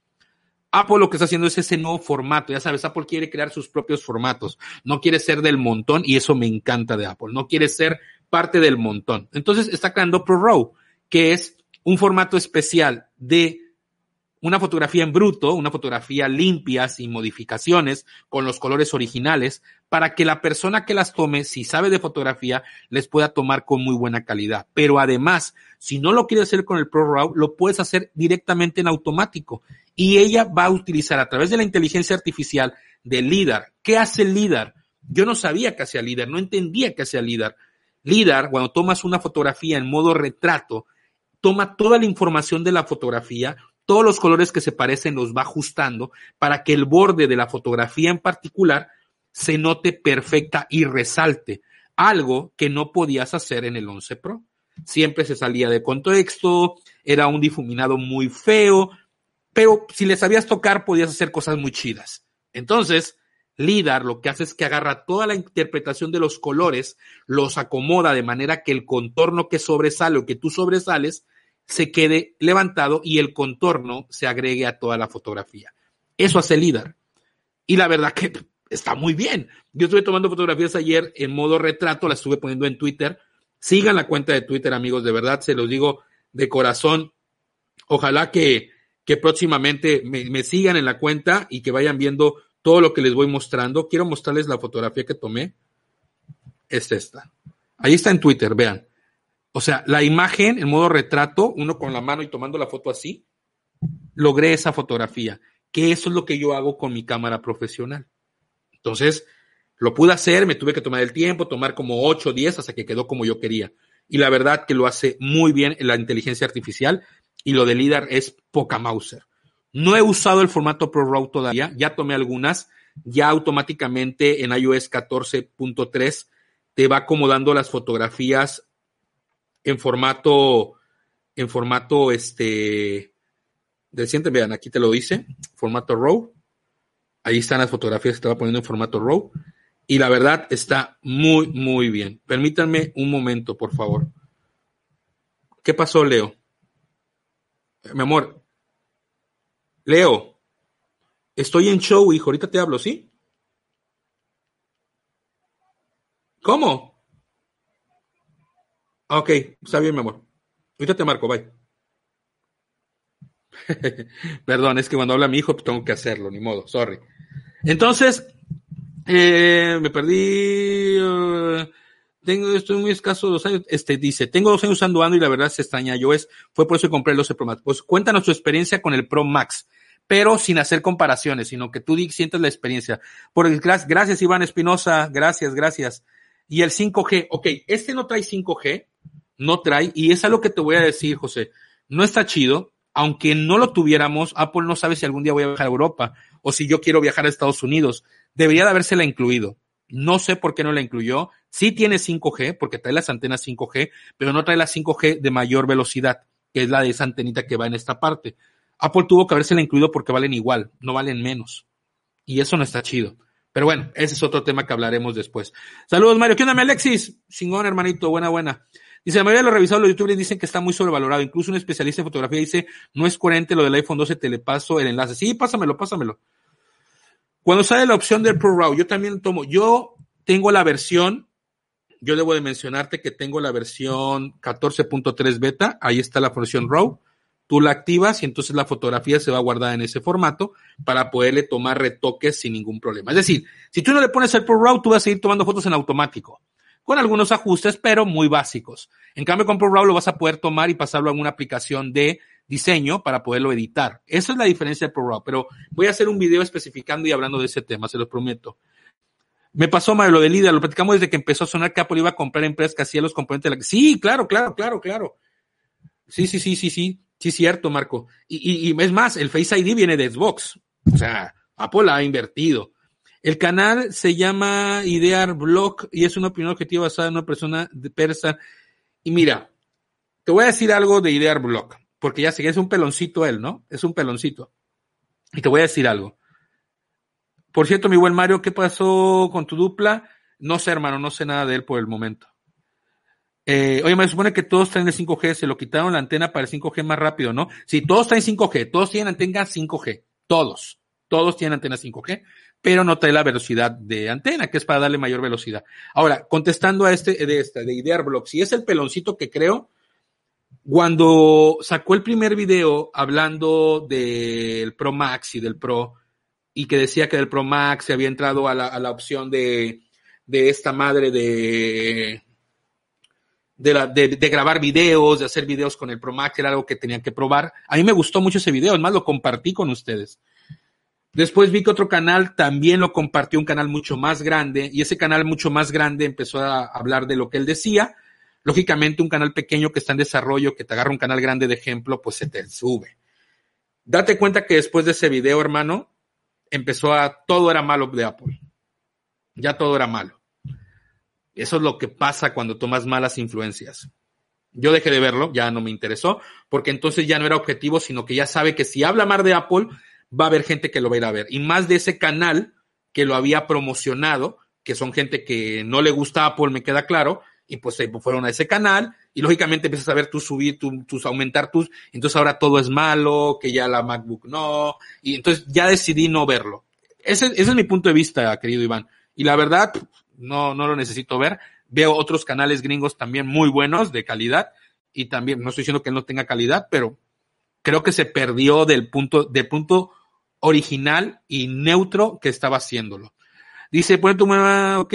Apple lo que está haciendo es ese nuevo formato. Ya sabes, Apple quiere crear sus propios formatos. No quiere ser del montón y eso me encanta de Apple. No quiere ser parte del montón. Entonces está creando ProRAW, que es un formato especial de una fotografía en bruto, una fotografía limpia, sin modificaciones, con los colores originales, para que la persona que las tome, si sabe de fotografía, les pueda tomar con muy buena calidad. Pero además, si no lo quieres hacer con el ProRAW, lo puedes hacer directamente en automático. Y ella va a utilizar a través de la inteligencia artificial de LIDAR. ¿Qué hace LIDAR? Yo no sabía que hacía LIDAR, no entendía que hacía LIDAR. LIDAR, cuando tomas una fotografía en modo retrato, toma toda la información de la fotografía, todos los colores que se parecen los va ajustando para que el borde de la fotografía en particular se note perfecta y resalte, algo que no podías hacer en el 11 Pro. Siempre se salía de contexto, era un difuminado muy feo, pero si le sabías tocar podías hacer cosas muy chidas. Entonces, LIDAR lo que hace es que agarra toda la interpretación de los colores, los acomoda de manera que el contorno que sobresale o que tú sobresales se quede levantado y el contorno se agregue a toda la fotografía. Eso hace LIDAR. Y la verdad que está muy bien. Yo estuve tomando fotografías ayer en modo retrato, las estuve poniendo en Twitter. Sigan la cuenta de Twitter, amigos, de verdad, se los digo de corazón. Ojalá que, que próximamente me, sigan en la cuenta y que vayan viendo todo lo que les voy mostrando. Quiero mostrarles la fotografía que tomé. Es esta. Ahí está en Twitter, vean. O sea, la imagen en modo retrato, uno con la mano y tomando la foto así, logré esa fotografía, que eso es lo que yo hago con mi cámara profesional. Entonces, lo pude hacer, me tuve que tomar el tiempo, tomar como 8 o 10 hasta que quedó como yo quería. Y la verdad que lo hace muy bien la inteligencia artificial y lo de LIDAR es poca Mauser. No he usado el formato ProRAW todavía, ya tomé algunas, ya automáticamente en iOS 14.3 te va acomodando las fotografías en formato, en formato, este, reciente, vean, aquí te lo dice, formato RAW. Ahí están las fotografías que estaba poniendo en formato RAW. Y la verdad está muy, muy bien. Permítanme un momento, por favor. ¿Qué pasó, Leo? Mi amor. Leo. Estoy en show, hijo. Ahorita te hablo, ¿sí? ¿Cómo? Ok, está bien, mi amor. Ahorita te marco, bye. [laughs] Perdón, es que cuando habla mi hijo, pues tengo que hacerlo, ni modo, sorry. Entonces, eh, me perdí. Uh, tengo, estoy muy escaso dos años. Este dice, tengo dos años usando y la verdad se extraña es, Fue por eso que compré el 12 Pro Max. Pues cuéntanos tu experiencia con el Pro Max, pero sin hacer comparaciones, sino que tú sientas la experiencia. Por, gracias, gracias Iván Espinosa, gracias, gracias. Y el 5G, ok, este no trae 5G, no trae, y es algo que te voy a decir, José, no está chido, aunque no lo tuviéramos, Apple no sabe si algún día voy a viajar a Europa o si yo quiero viajar a Estados Unidos. Debería de habérsela incluido. No sé por qué no la incluyó. Sí tiene 5G, porque trae las antenas 5G, pero no trae la 5G de mayor velocidad, que es la de esa antenita que va en esta parte. Apple tuvo que habérsela incluido porque valen igual, no valen menos. Y eso no está chido. Pero bueno, ese es otro tema que hablaremos después. Saludos, Mario. ¿Qué onda, Alexis? Chingón, hermanito. Buena, buena. Dice, la mayoría de los revisados los youtubers dicen que está muy sobrevalorado. Incluso un especialista en fotografía dice, no es coherente lo del iPhone 12, te le paso el enlace. Sí, pásamelo, pásamelo. Cuando sale la opción del ProRAW, yo también tomo, yo tengo la versión, yo debo de mencionarte que tengo la versión 14.3 beta, ahí está la versión RAW, tú la activas y entonces la fotografía se va a guardar en ese formato para poderle tomar retoques sin ningún problema. Es decir, si tú no le pones el ProRAW, tú vas a seguir tomando fotos en automático con algunos ajustes, pero muy básicos. En cambio, con ProRAW lo vas a poder tomar y pasarlo a una aplicación de diseño para poderlo editar. Esa es la diferencia de ProRAW, pero voy a hacer un video especificando y hablando de ese tema, se lo prometo. Me pasó mal lo de líder, lo platicamos desde que empezó a sonar que Apple iba a comprar empresas que hacían los componentes de la... Sí, claro, claro, claro, claro. Sí, sí, sí, sí, sí, sí, cierto, Marco. Y, es más, el Face ID viene de Xbox. O sea, Apple ha invertido. El canal se llama Idear Blog y es una opinión objetiva basada en una persona de persa. Y mira, te voy a decir algo de Idear Blog, porque ya sé que es un peloncito él, ¿no? Es un peloncito. Y te voy a decir algo. Por cierto, mi buen Mario, ¿qué pasó con tu dupla? No sé, hermano, no sé nada de él por el momento. Eh, oye, me supone que todos traen el 5G, se lo quitaron la antena para el 5G más rápido, ¿no? Sí, todos traen 5G, todos tienen antena 5G, todos, todos tienen antena 5G pero no trae la velocidad de antena, que es para darle mayor velocidad. Ahora, contestando a este de esta, de Idearblock, si es el peloncito que creo, Cuando sacó el primer video hablando del Pro Max y del Pro, y que decía que del Pro Max se había entrado a la, opción de, esta madre de, grabar videos, de hacer videos con el Pro Max, era algo que tenían que probar. A mí me gustó mucho ese video, además lo compartí con ustedes. Después vi que otro canal también lo compartió, un canal mucho más grande, y ese canal mucho más grande empezó a hablar de lo que él decía. Lógicamente, un canal pequeño que está en desarrollo, que te agarra un canal grande de ejemplo, pues se te sube. Date cuenta que después de ese video, hermano, empezó a, todo era malo de Apple. Ya todo era malo. Eso es lo que pasa cuando tomas malas influencias. Yo dejé de verlo, ya no me interesó, porque entonces ya no era objetivo, sino que ya sabe que si habla mal de Apple, va a haber gente que lo va a ir a ver. Y más de ese canal que lo había promocionado, que son gente que no le gusta Apple, me queda claro, y pues se fueron a ese canal, y lógicamente empiezas a ver tú subir, tus, aumentar tus, entonces ahora todo es malo, que ya la MacBook no, y entonces ya decidí no verlo. Ese, ese es mi punto de vista, querido Iván. Y la verdad, no, no lo necesito ver. Veo otros canales gringos también muy buenos, de calidad, y también, no estoy diciendo que no tenga calidad, pero creo que se perdió del punto, del punto original y neutro que estaba haciéndolo. Dice, pone tu mamá, ok.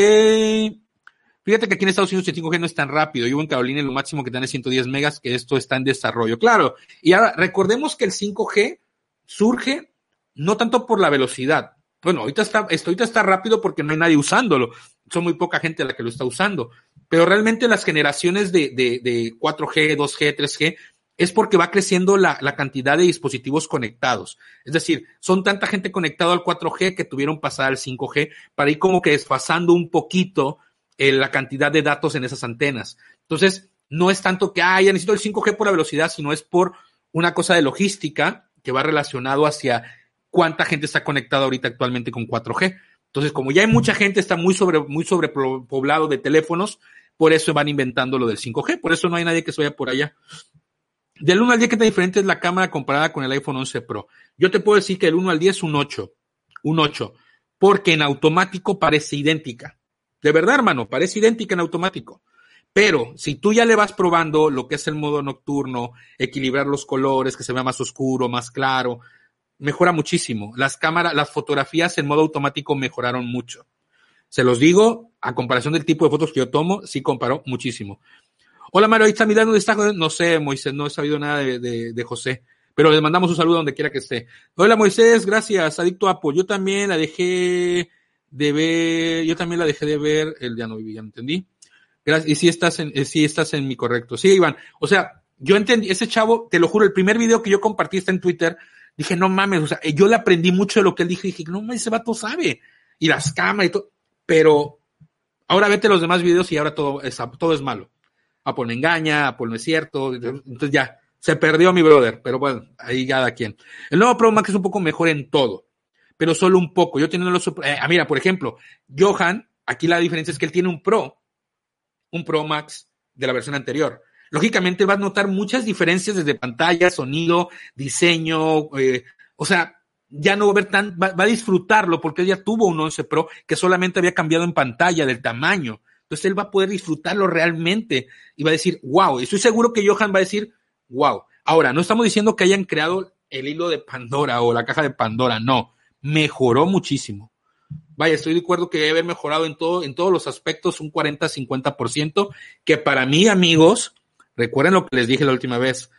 Fíjate que aquí en Estados Unidos el 5G no es tan rápido. Yo en Carolina lo máximo que dan es 110 megas, que esto está en desarrollo. Claro. Y ahora recordemos que el 5G surge no tanto por la velocidad, bueno, ahorita está, ahorita está rápido porque no hay nadie usándolo. Son muy poca gente la que lo está usando. Pero realmente las generaciones de, de, de 4G, 2G, 3G, es porque va creciendo la, la, cantidad de dispositivos conectados. Es decir, son tanta gente conectada al 4G que tuvieron pasar al 5G para ir como que desfasando un poquito eh, la cantidad de datos en esas antenas. Entonces, no es tanto que, ah, ya necesito el 5G por la velocidad, sino es por una cosa de logística que va relacionado hacia cuánta gente está conectada ahorita actualmente con 4G. Entonces, como ya hay mucha gente, está muy sobre, muy sobrepoblado de teléfonos, por eso van inventando lo del 5G, por eso no hay nadie que se vaya por allá. Del 1 al 10, ¿qué tan diferente es la cámara comparada con el iPhone 11 Pro? Yo te puedo decir que del 1 al 10 es un 8, un 8, porque en automático parece idéntica. De verdad, hermano, parece idéntica en automático. Pero si tú ya le vas probando lo que es el modo nocturno, equilibrar los colores, que se vea más oscuro, más claro, mejora muchísimo. Las cámaras, las fotografías en modo automático mejoraron mucho. Se los digo, a comparación del tipo de fotos que yo tomo, sí comparó muchísimo. Hola Mario, ahí está mirando, ¿dónde está? No sé, Moisés, no he sabido nada de, de, José, pero le mandamos un saludo donde quiera que esté. Hola Moisés, gracias, adicto a Apple. Yo también la dejé de ver, yo también la dejé de ver, el ya no viví, ya entendí. Gracias, y si estás en, eh, si estás en mi correcto. Sí, Iván, o sea, yo entendí, ese chavo, te lo juro, el primer video que yo compartí está en Twitter, dije, no mames, o sea, yo le aprendí mucho de lo que él dijo dije, no mames, ese vato sabe. Y las cámaras y todo. Pero ahora vete los demás videos y ahora todo es, todo es malo. Apple me engaña, Apple no es cierto. Entonces ya, se perdió mi brother. Pero bueno, ahí cada quien. El nuevo Pro Max es un poco mejor en todo, pero solo un poco. Yo teniendo los. Eh, ah, mira, por ejemplo, Johan, aquí la diferencia es que él tiene un Pro, un Pro Max de la versión anterior lógicamente va a notar muchas diferencias desde pantalla, sonido, diseño, eh, o sea, ya no va a ver tan, va, va, a disfrutarlo porque él ya tuvo un 11 Pro que solamente había cambiado en pantalla del tamaño. Entonces él va a poder disfrutarlo realmente y va a decir, wow, y estoy seguro que Johan va a decir, wow. Ahora, no estamos diciendo que hayan creado el hilo de Pandora o la caja de Pandora, no, mejoró muchísimo. Vaya, estoy de acuerdo que debe haber mejorado en todo, en todos los aspectos un 40-50%, que para mí, amigos, Recuerden lo que les dije la última vez.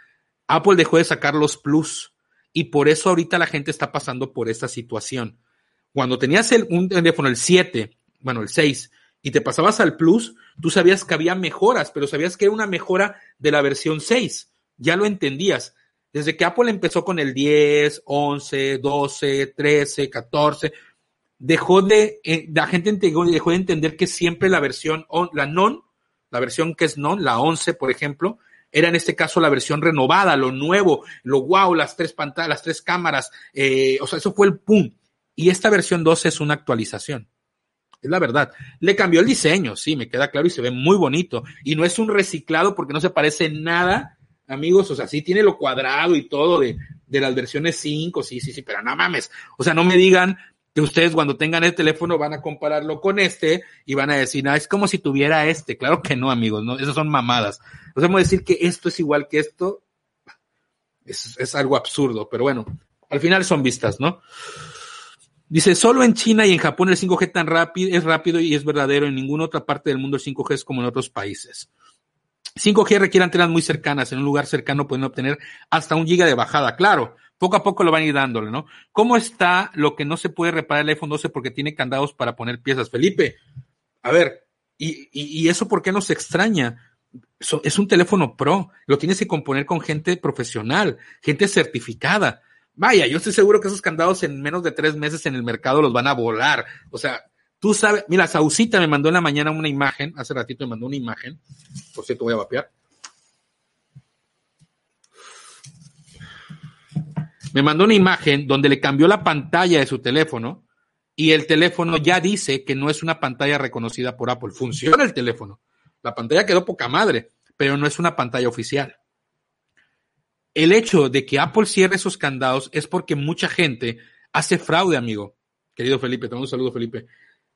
Apple dejó de sacar los plus y por eso ahorita la gente está pasando por esta situación. Cuando tenías el, un teléfono, el 7, bueno, el 6, y te pasabas al plus, tú sabías que había mejoras, pero sabías que era una mejora de la versión 6. Ya lo entendías. Desde que Apple empezó con el 10, 11, 12, 13, 14, dejó de, eh, la gente dejó de entender que siempre la versión, la non, la versión que es no, la 11, por ejemplo, era en este caso la versión renovada, lo nuevo, lo wow, las tres pantallas, las tres cámaras, eh, o sea, eso fue el pum. Y esta versión 12 es una actualización. Es la verdad. Le cambió el diseño, sí, me queda claro y se ve muy bonito. Y no es un reciclado porque no se parece nada, amigos. O sea, sí tiene lo cuadrado y todo de, de las versiones 5, sí, sí, sí, pero no mames. O sea, no me digan que ustedes cuando tengan el teléfono van a compararlo con este y van a decir, ah, es como si tuviera este. Claro que no, amigos, no, esas son mamadas. Podemos decir que esto es igual que esto. Es, es algo absurdo, pero bueno, al final son vistas, ¿no? Dice, solo en China y en Japón el 5G tan rápido, es rápido y es verdadero. En ninguna otra parte del mundo el 5G es como en otros países. 5G requiere antenas muy cercanas. En un lugar cercano pueden obtener hasta un giga de bajada. Claro, poco a poco lo van a ir dándole, ¿no? ¿Cómo está lo que no se puede reparar el iPhone 12 porque tiene candados para poner piezas? Felipe, a ver, ¿y, y, eso por qué no se extraña? es un teléfono pro, lo tienes que componer con gente profesional, gente certificada. Vaya, yo estoy seguro que esos candados en menos de tres meses en el mercado los van a volar. O sea, tú sabes, mira, Sausita me mandó en la mañana una imagen, hace ratito me mandó una imagen, por cierto voy a vapear me mandó una imagen donde le cambió la pantalla de su teléfono y el teléfono ya dice que no es una pantalla reconocida por Apple. Funciona el teléfono. La pantalla quedó poca madre, pero no es una pantalla oficial. El hecho de que Apple cierre esos candados es porque mucha gente hace fraude, amigo. Querido Felipe, te mando un saludo, Felipe.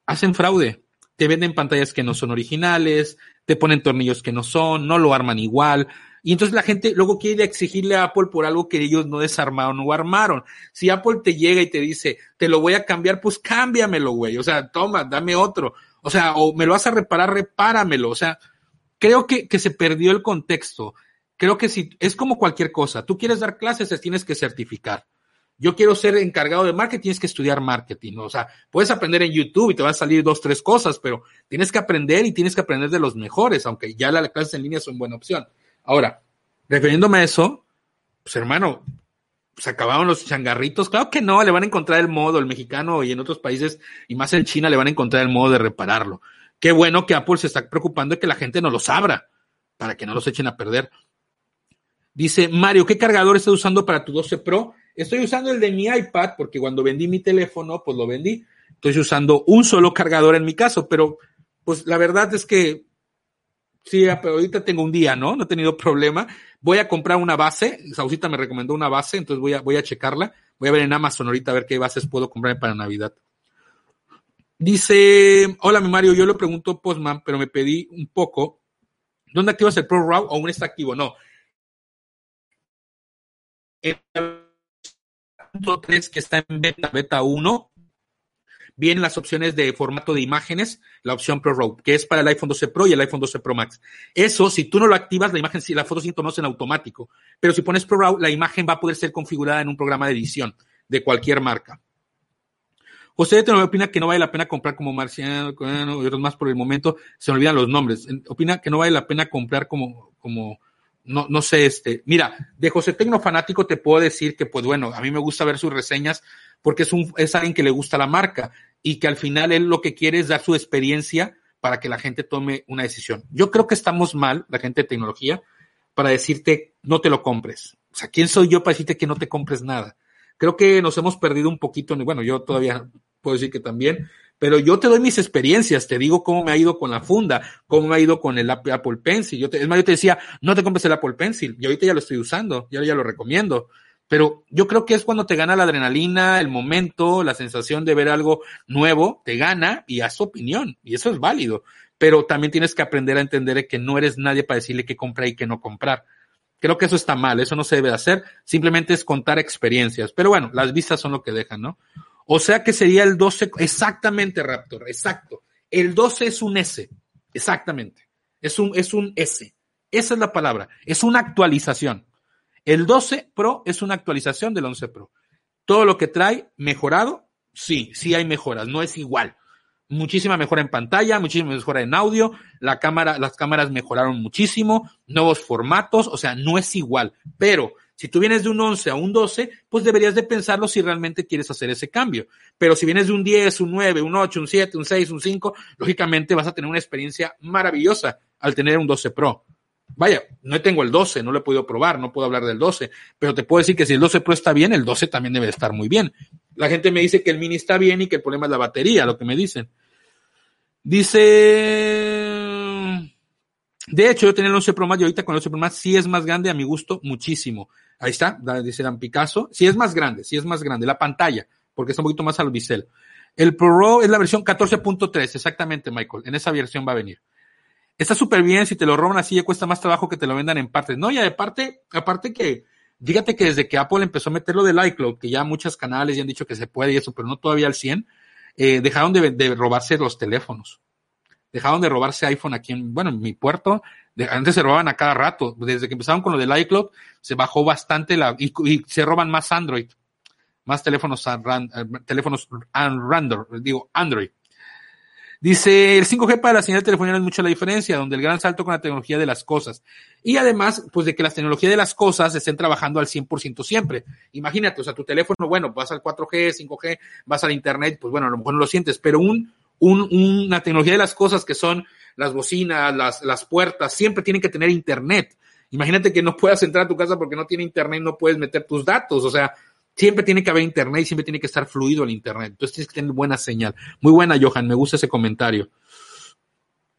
Hacen fraude. Te venden pantallas que no son originales, te ponen tornillos que no son, no lo arman igual, y entonces la gente luego quiere exigirle a Apple por algo que ellos no desarmaron o armaron. Si Apple te llega y te dice, te lo voy a cambiar, pues cámbiamelo, güey. O sea, toma, dame otro. O sea, o me lo vas a reparar, repáramelo. O sea, creo que, que se perdió el contexto. Creo que si es como cualquier cosa, tú quieres dar clases, te tienes que certificar. Yo quiero ser encargado de marketing, tienes que estudiar marketing. O sea, puedes aprender en YouTube y te van a salir dos, tres cosas, pero tienes que aprender y tienes que aprender de los mejores, aunque ya las clases en línea son buena opción. Ahora, refiriéndome a eso, pues hermano, se acabaron los changarritos. Claro que no, le van a encontrar el modo, el mexicano y en otros países, y más en China, le van a encontrar el modo de repararlo. Qué bueno que Apple se está preocupando de que la gente no los abra, para que no los echen a perder. Dice Mario, ¿qué cargador estás usando para tu 12 Pro? Estoy usando el de mi iPad, porque cuando vendí mi teléfono, pues lo vendí. Estoy usando un solo cargador en mi caso, pero pues la verdad es que Sí, pero ahorita tengo un día, ¿no? No he tenido problema. Voy a comprar una base. Sausita me recomendó una base, entonces voy a, voy a checarla. Voy a ver en Amazon ahorita a ver qué bases puedo comprar para Navidad. Dice, hola mi Mario, yo le pregunto Postman, pero me pedí un poco. ¿Dónde activas el Pro Raw o aún está activo? No. 3 que está en beta, beta 1, vienen las opciones de formato de imágenes, la opción Pro Raw, que es para el iPhone 12 Pro y el iPhone 12 Pro Max. Eso, si tú no lo activas, la imagen, si la foto conoce en automático. Pero si pones Pro Raw, la imagen va a poder ser configurada en un programa de edición de cualquier marca. José me opina que no vale la pena comprar como Marciano y otros más por el momento, se me olvidan los nombres. Opina que no vale la pena comprar como, como, no, no sé, este, mira, de José Tecno Fanático te puedo decir que, pues bueno, a mí me gusta ver sus reseñas porque es, un, es alguien que le gusta la marca y que al final él lo que quiere es dar su experiencia para que la gente tome una decisión. Yo creo que estamos mal, la gente de tecnología, para decirte no te lo compres. O sea, ¿quién soy yo para decirte que no te compres nada? Creo que nos hemos perdido un poquito, bueno, yo todavía puedo decir que también, pero yo te doy mis experiencias, te digo cómo me ha ido con la funda, cómo me ha ido con el Apple Pencil. Yo te, es más, yo te decía, no te compres el Apple Pencil, y ahorita ya lo estoy usando, ya, ya lo recomiendo. Pero yo creo que es cuando te gana la adrenalina, el momento, la sensación de ver algo nuevo, te gana y haz tu opinión, y eso es válido. Pero también tienes que aprender a entender que no eres nadie para decirle qué comprar y qué no comprar. Creo que eso está mal, eso no se debe hacer, simplemente es contar experiencias. Pero bueno, las vistas son lo que dejan, ¿no? O sea que sería el 12, exactamente, Raptor, exacto. El 12 es un S, exactamente. Es un, es un S. Esa es la palabra, es una actualización. El 12 Pro es una actualización del 11 Pro. Todo lo que trae mejorado, sí, sí hay mejoras, no es igual. Muchísima mejora en pantalla, muchísima mejora en audio, la cámara, las cámaras mejoraron muchísimo, nuevos formatos, o sea, no es igual. Pero si tú vienes de un 11 a un 12, pues deberías de pensarlo si realmente quieres hacer ese cambio. Pero si vienes de un 10, un 9, un 8, un 7, un 6, un 5, lógicamente vas a tener una experiencia maravillosa al tener un 12 Pro. Vaya, no tengo el 12, no lo he podido probar, no puedo hablar del 12, pero te puedo decir que si el 12 Pro está bien, el 12 también debe estar muy bien. La gente me dice que el mini está bien y que el problema es la batería, lo que me dicen. Dice, de hecho, yo tenía el 11 Pro Max y ahorita con el 11 Pro Max sí es más grande a mi gusto muchísimo. Ahí está, dice Dan Picasso. Sí es más grande, sí es más grande. La pantalla, porque está un poquito más al bisel. El Pro es la versión 14.3, exactamente, Michael. En esa versión va a venir. Está súper bien, si te lo roban así ya cuesta más trabajo que te lo vendan en partes. No, y aparte, aparte que, fíjate que desde que Apple empezó a meterlo del iCloud, que ya muchos canales ya han dicho que se puede y eso, pero no todavía al 100, eh, dejaron de, de, robarse los teléfonos. Dejaron de robarse iPhone aquí en, bueno, en mi puerto. Antes se robaban a cada rato. Desde que empezaron con lo del iCloud, se bajó bastante la, y, se roban más Android más teléfonos, eh, teléfonos random, digo Android. Dice, el 5G para la señal no es mucho la diferencia, donde el gran salto con la tecnología de las cosas. Y además, pues de que la tecnología de las cosas estén trabajando al 100% siempre. Imagínate, o sea, tu teléfono, bueno, vas al 4G, 5G, vas al Internet, pues bueno, a lo mejor no lo sientes, pero un, una tecnología de las cosas que son las bocinas, las, las puertas, siempre tienen que tener Internet. Imagínate que no puedas entrar a tu casa porque no tiene Internet, no puedes meter tus datos, o sea, siempre tiene que haber internet y siempre tiene que estar fluido el internet. Entonces tienes que tener buena señal. Muy buena, Johan, me gusta ese comentario.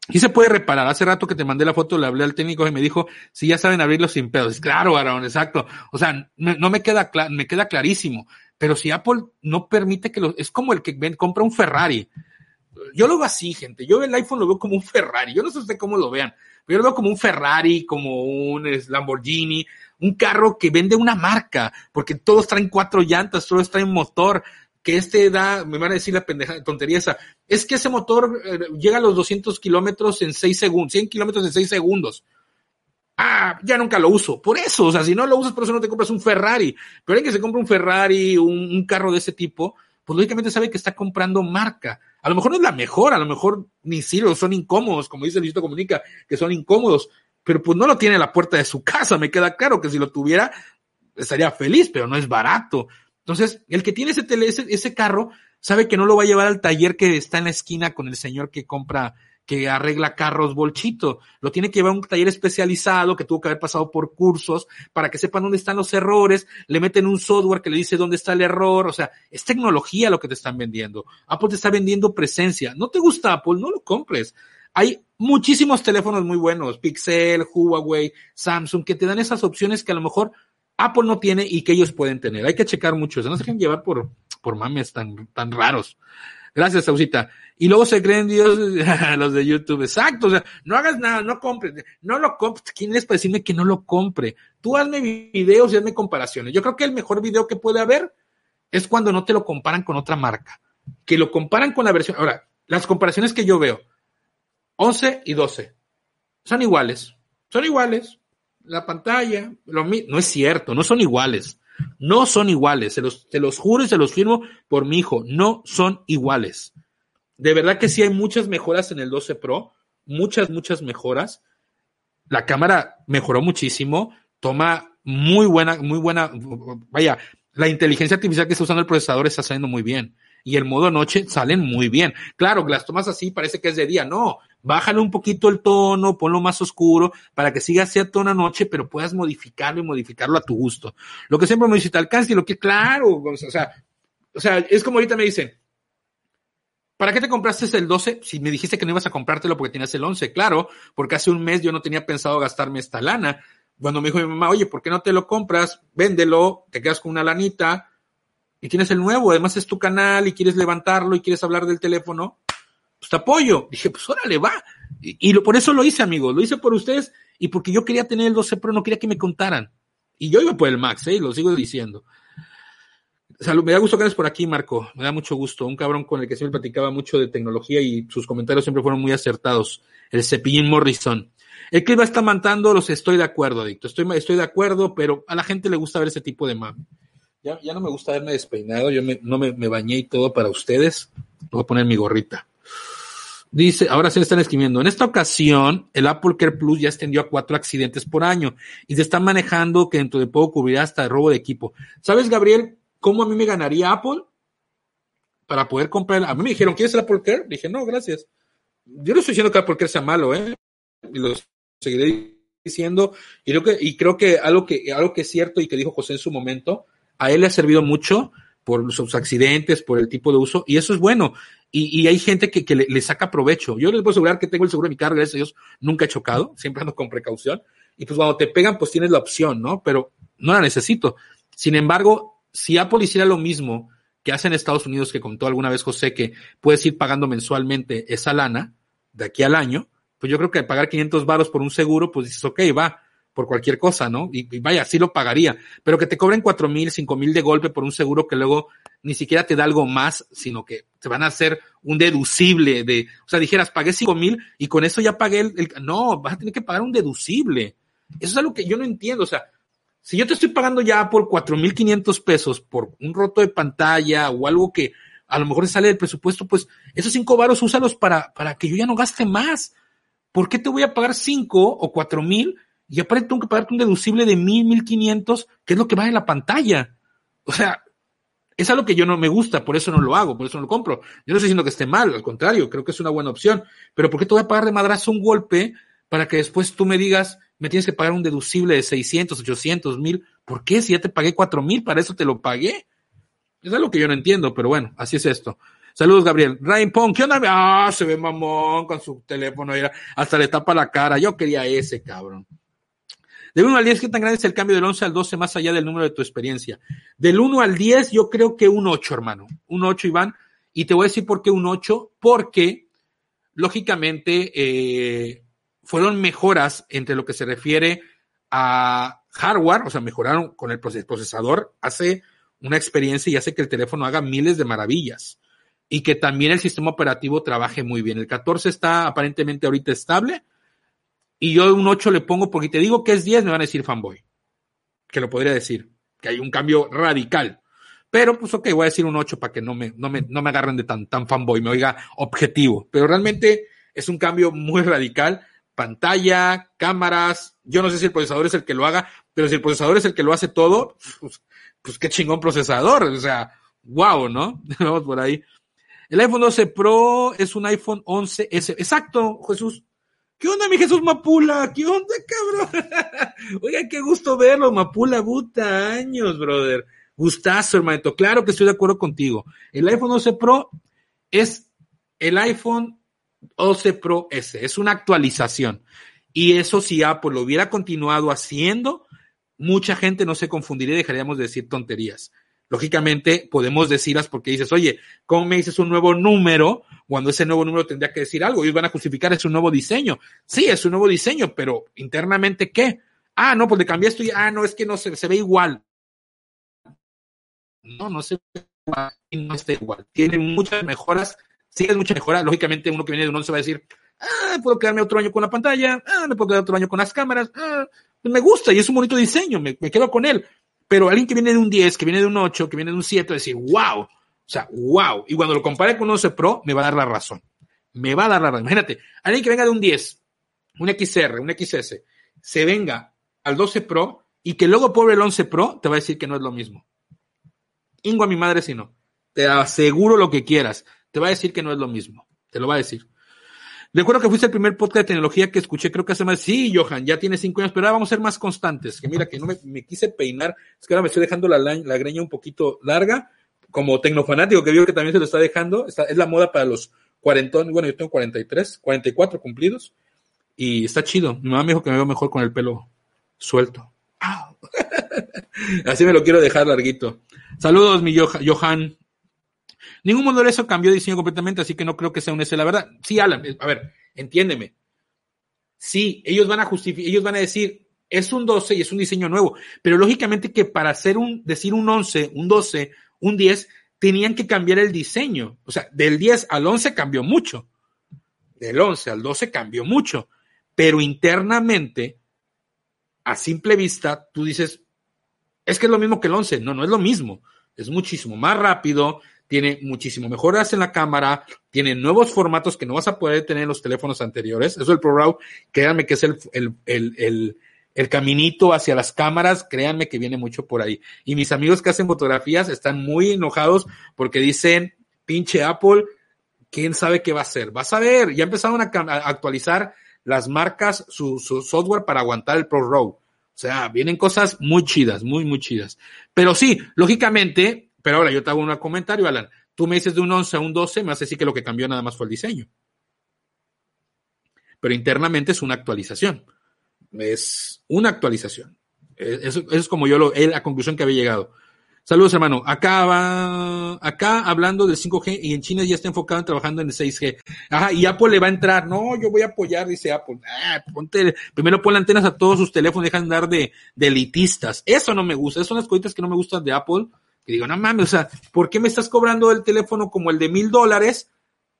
Y se puede reparar. Hace rato que te mandé la foto, le hablé al técnico y me dijo, si ya saben abrirlo sin pedos. Claro, Aaron, exacto. O sea, no me queda, me queda clarísimo. Pero si Apple no permite que lo, es como el que compra un Ferrari. Yo lo veo así, gente. Yo el iPhone lo veo como un Ferrari. Yo no sé cómo lo vean, pero yo lo veo como un Ferrari, como un Lamborghini un carro que vende una marca, porque todos traen cuatro llantas, todos traen motor, que este da, me van a decir la pendeja, tontería esa, es que ese motor eh, llega a los 200 kilómetros en 6 segundos, 100 kilómetros en 6 segundos. Ah, ya nunca lo uso. Por eso, o sea, si no lo usas, por eso no te compras un Ferrari. Pero alguien que se compra un Ferrari, un carro de ese tipo, pues lógicamente sabe que está comprando marca. A lo mejor no es la mejor, a lo mejor ni sirve, son incómodos, como dice Luisito Comunica, que son incómodos, pero pues no lo tiene a la puerta de su [laughs] casa, me queda claro que si lo tuviera estaría feliz, pero no es barato. Entonces, el que tiene ese, tele, ese, carro sabe que no lo va a llevar al taller que está en la esquina con el señor que compra que arregla carros bolchito. Lo tiene que llevar a un taller especializado que tuvo que haber pasado por cursos para que sepan dónde están los errores, le meten un software que le dice dónde está el error, o sea, es tecnología lo que te están vendiendo. Apple te está vendiendo presencia. ¿No te gusta Apple? No lo compres. Hay muchísimos teléfonos muy buenos, Pixel, Huawei, Samsung, que te dan esas opciones que a lo mejor Apple no tiene y que ellos pueden tener. Hay que checar mucho eso. No se dejen llevar por, por mames tan, tan raros. Gracias, Sausita. Y luego se creen Dios [laughs] los de YouTube. Exacto. O sea, no hagas nada, no compres. No lo compres. ¿Quién es para decirme que no lo compre? Tú hazme videos y hazme comparaciones. Yo creo que el mejor video que puede haber es cuando no te lo comparan con otra marca. Que lo comparan con la versión. Ahora, las comparaciones que yo veo 11 y 12. Son iguales. Son iguales. La pantalla, lo, no es cierto, no son iguales. No son iguales. Se los, se los juro y se los firmo por mi hijo. No son iguales. De verdad que sí hay muchas mejoras en el 12 Pro. Muchas, muchas mejoras. La cámara mejoró muchísimo. Toma muy buena, muy buena. Vaya, la inteligencia artificial que está usando el procesador está saliendo muy bien y el modo noche salen muy bien. Claro, las tomas así parece que es de día. No, bájale un poquito el tono, ponlo más oscuro para que siga cierto una noche, pero puedas modificarlo y modificarlo a tu gusto. Lo que siempre me dice, te alcance y lo que, claro, o sea, o sea, es como ahorita me dicen, ¿Para qué te compraste el 12 si me dijiste que no ibas a comprártelo porque tenías el 11? Claro, porque hace un mes yo no tenía pensado gastarme esta lana. Cuando me dijo mi mamá, oye, ¿por qué no te lo compras? Véndelo, te quedas con una lanita, y tienes el nuevo, además es tu canal y quieres levantarlo y quieres hablar del teléfono, pues te apoyo. Dije, pues órale, va. Y, por eso lo hice, amigos, lo hice por ustedes y porque yo quería tener el 12 Pro, no quería que me contaran. Y yo iba por el Max, ¿eh? lo sigo diciendo. Salud, me da gusto que por aquí, Marco. Me da mucho gusto. Un cabrón con el que siempre platicaba mucho de tecnología y sus comentarios siempre fueron muy acertados. El Cepillín Morrison. El clima está matando, los estoy de acuerdo, Adicto. Estoy, estoy de acuerdo, pero a la gente le gusta ver ese tipo de mame. Ya, ya no me gusta verme despeinado, yo me, no me, bañé y todo para ustedes. Voy a poner mi gorrita. Dice, ahora se le están escribiendo. En esta ocasión, el Apple Care Plus ya extendió a cuatro accidentes por año y se está manejando que dentro de poco cubrirá hasta el robo de equipo. ¿Sabes, Gabriel, cómo a mí me ganaría Apple? Para poder comprar. A mí me dijeron, ¿quieres el Apple Care? Dije, no, gracias. Yo no estoy diciendo que Apple Care sea malo, ¿eh? Y lo seguiré diciendo. Y creo que, y creo que algo que, algo que es cierto y que dijo José en su momento, a él le ha servido mucho por sus accidentes, por el tipo de uso, y eso es bueno. Y, y hay gente que, le, saca provecho. Yo les puedo asegurar que tengo el seguro de mi carro, gracias a nunca he chocado, [laughs] siempre ando con precaución. Y pues cuando te pegan, pues tienes la opción, ¿no? Pero no la necesito. Sin embargo, si Apple hiciera lo mismo que hacen Estados Unidos, que contó alguna vez José, que puedes ir pagando mensualmente esa lana de aquí al año, pues yo creo que pagar 500 varos por un seguro, pues dices, ok, va, por cualquier cosa, ¿no? Y, vaya, sí lo pagaría, pero que te cobren cuatro mil, cinco mil de golpe por un seguro que luego ni siquiera te da algo más, sino que te van a hacer un deducible de, o sea, dijeras, pagué cinco mil y con eso ya pagué el, no, vas a tener que pagar un deducible. Eso es algo que yo no entiendo, o sea, si yo te estoy pagando ya por cuatro mil quinientos pesos por un roto de pantalla o algo que a lo mejor sale del presupuesto, pues esos cinco varos úsalos para, para que yo ya no gaste más. ¿Por qué te voy a pagar cinco o cuatro mil y aparte tengo que pagarte un deducible de mil, mil quinientos, que es lo que va en la pantalla. O sea, es algo que yo no me gusta, por eso no lo hago, por eso no lo compro. Yo no estoy diciendo que esté mal, al contrario, creo que es una buena opción. Pero ¿por qué te voy a pagar de madrazo un golpe para que después tú me digas, me tienes que pagar un deducible de 600, 800, mil? ¿Por qué? Si ya te pagué cuatro mil, para eso te lo pagué. Es algo que yo no entiendo, pero bueno, así es esto. Saludos, Gabriel. Ryan Pong, ¿qué onda? Ah, se ve mamón con su teléfono, hasta le tapa la cara. Yo quería ese, cabrón. Del 1 al 10, ¿qué tan grande es el cambio del 11 al 12 más allá del número de tu experiencia? Del 1 al 10, yo creo que un 8, hermano. Un 8, Iván. Y te voy a decir por qué un 8. Porque, lógicamente, eh, fueron mejoras entre lo que se refiere a hardware, o sea, mejoraron con el procesador, hace una experiencia y hace que el teléfono haga miles de maravillas. Y que también el sistema operativo trabaje muy bien. El 14 está aparentemente ahorita estable y yo un 8 le pongo porque te digo que es 10, me van a decir fanboy. Que lo podría decir, que hay un cambio radical. Pero pues ok, voy a decir un 8 para que no me, no me, no me agarren de tan, tan fanboy, me oiga objetivo. Pero realmente es un cambio muy radical. Pantalla, cámaras, yo no sé si el procesador es el que lo haga, pero si el procesador es el que lo hace todo, pues, pues qué chingón procesador. O sea, wow, ¿no? [laughs] Vamos por ahí. El iPhone 12 Pro es un iPhone 11S. Exacto, Jesús. ¿Qué onda, mi Jesús Mapula? ¿Qué onda, cabrón? [laughs] Oiga, qué gusto verlo, Mapula, puta, años, brother. Gustazo, hermanito. Claro que estoy de acuerdo contigo. El iPhone 11 Pro es el iPhone 11 Pro S. Es una actualización. Y eso si Apple lo hubiera continuado haciendo, mucha gente no se confundiría y dejaríamos de decir tonterías. Lógicamente, podemos decirlas porque dices, oye, ¿cómo me dices un nuevo número cuando ese nuevo número tendría que decir algo? Ellos van a justificar, es un nuevo diseño. Sí, es un nuevo diseño, pero internamente, ¿qué? Ah, no, pues le cambié esto y, ah, no, es que no se, se ve igual. No, no se ve igual no está igual. Tiene muchas mejoras, sí es mucha mejora. Lógicamente, uno que viene de un 11 va a decir, ah, puedo quedarme otro año con la pantalla, ah, me puedo quedar otro año con las cámaras, ah, me gusta y es un bonito diseño, me quedo con él pero alguien que viene de un 10, que viene de un 8, que viene de un 7, va a decir, wow, o sea, wow. Y cuando lo compare con un 11 Pro, me va a dar la razón. Me va a dar la razón. Imagínate, alguien que venga de un 10, un XR, un XS, se venga al 12 Pro y que luego pobre el 11 Pro, te va a decir que no es lo mismo. Ingo a mi madre si no. Te aseguro lo que quieras. Te va a decir que no es lo mismo. Te lo va a decir. Recuerdo que fuiste el primer podcast de tecnología que escuché, creo que hace más. Sí, Johan, ya tiene cinco años, pero ahora vamos a ser más constantes. Que mira, que no me, quise peinar, es que ahora me estoy dejando la, la, greña un poquito larga, como tecnofanático, que veo que también se lo está dejando. Es la moda para los cuarentones. Bueno, yo tengo 43, 44 cumplidos. Y está chido. Mi mamá me dijo que me veo mejor con el pelo suelto. [laughs] Así me lo quiero dejar larguito. Saludos, mi Johan. Ningún modelo de eso cambió de diseño completamente, así que no creo que sea un S. La verdad, sí, Alan, a ver, entiéndeme. Sí, ellos van a justificar, ellos van a decir, es un 12 y es un diseño nuevo, pero lógicamente que para hacer un, decir un 11, un 12, un 10, tenían que cambiar el diseño. O sea, del 10 al 11 cambió mucho. Del 11 al 12 cambió mucho. Pero internamente, a simple vista, tú dices, es que es lo mismo que el 11. No, no es lo mismo. Es muchísimo más rápido, tiene muchísimo mejoras en la cámara, tiene nuevos formatos que no vas a poder tener en los teléfonos anteriores. Eso el ProRAW, créanme que es el, el, el, el, caminito hacia las cámaras, créanme que viene mucho por ahí. Y mis amigos que hacen fotografías están muy enojados porque dicen, pinche Apple, quién sabe qué va a hacer. Vas a ver, ya empezaron a, actualizar las marcas, su, su, software para aguantar el ProRAW. O sea, vienen cosas muy chidas, muy, muy chidas. Pero sí, lógicamente, pero ahora yo te hago un comentario, Alan. Tú me dices de un 11 a un 12, me hace decir que lo que cambió nada más fue el diseño. Pero internamente es una actualización. Es una actualización. Eso, es como yo lo, la conclusión que había llegado. Saludos, hermano. Acá va, acá hablando del 5G y en China ya está enfocado en trabajando en el 6G. Ajá, y Apple le va a entrar. No, yo voy a apoyar, dice Apple. Ah, ponte, primero pon antenas a todos sus teléfonos, dejan de dar de, de elitistas. Eso no me gusta. Esas son las cositas que no me gustan de Apple. Que digo, no mames, o sea, ¿por qué me estás cobrando el teléfono como el de mil dólares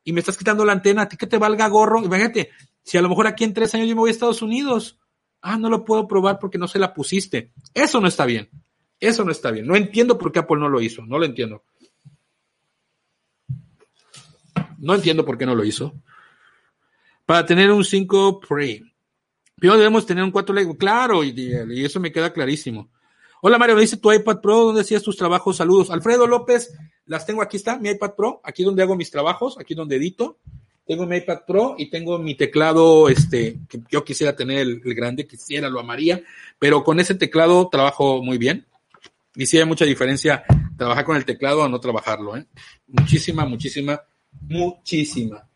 y me estás quitando la antena? ¿A ti que te valga gorro? Imagínate, si a lo mejor aquí en tres años yo me voy a Estados Unidos. Ah, no lo puedo probar porque no se la pusiste. Eso no está bien. Eso no está bien. No entiendo por qué Apple no lo hizo. No lo entiendo. No entiendo por qué no lo hizo. Para tener un 5 Pre. Primero debemos tener un 4 Lego. Claro, y, y, eso me queda clarísimo. Hola Mario, me dice tu iPad Pro, ¿dónde hacías tus trabajos? Saludos. Alfredo López, las tengo aquí está, mi iPad Pro, aquí donde hago mis trabajos, aquí donde edito. Tengo mi iPad Pro y tengo mi teclado, este, que yo quisiera tener el, grande, quisiera, lo amaría, pero con ese teclado trabajo muy bien. Y sí hay mucha diferencia trabajar con el teclado o no trabajarlo, ¿eh? Muchísima, muchísima, muchísima.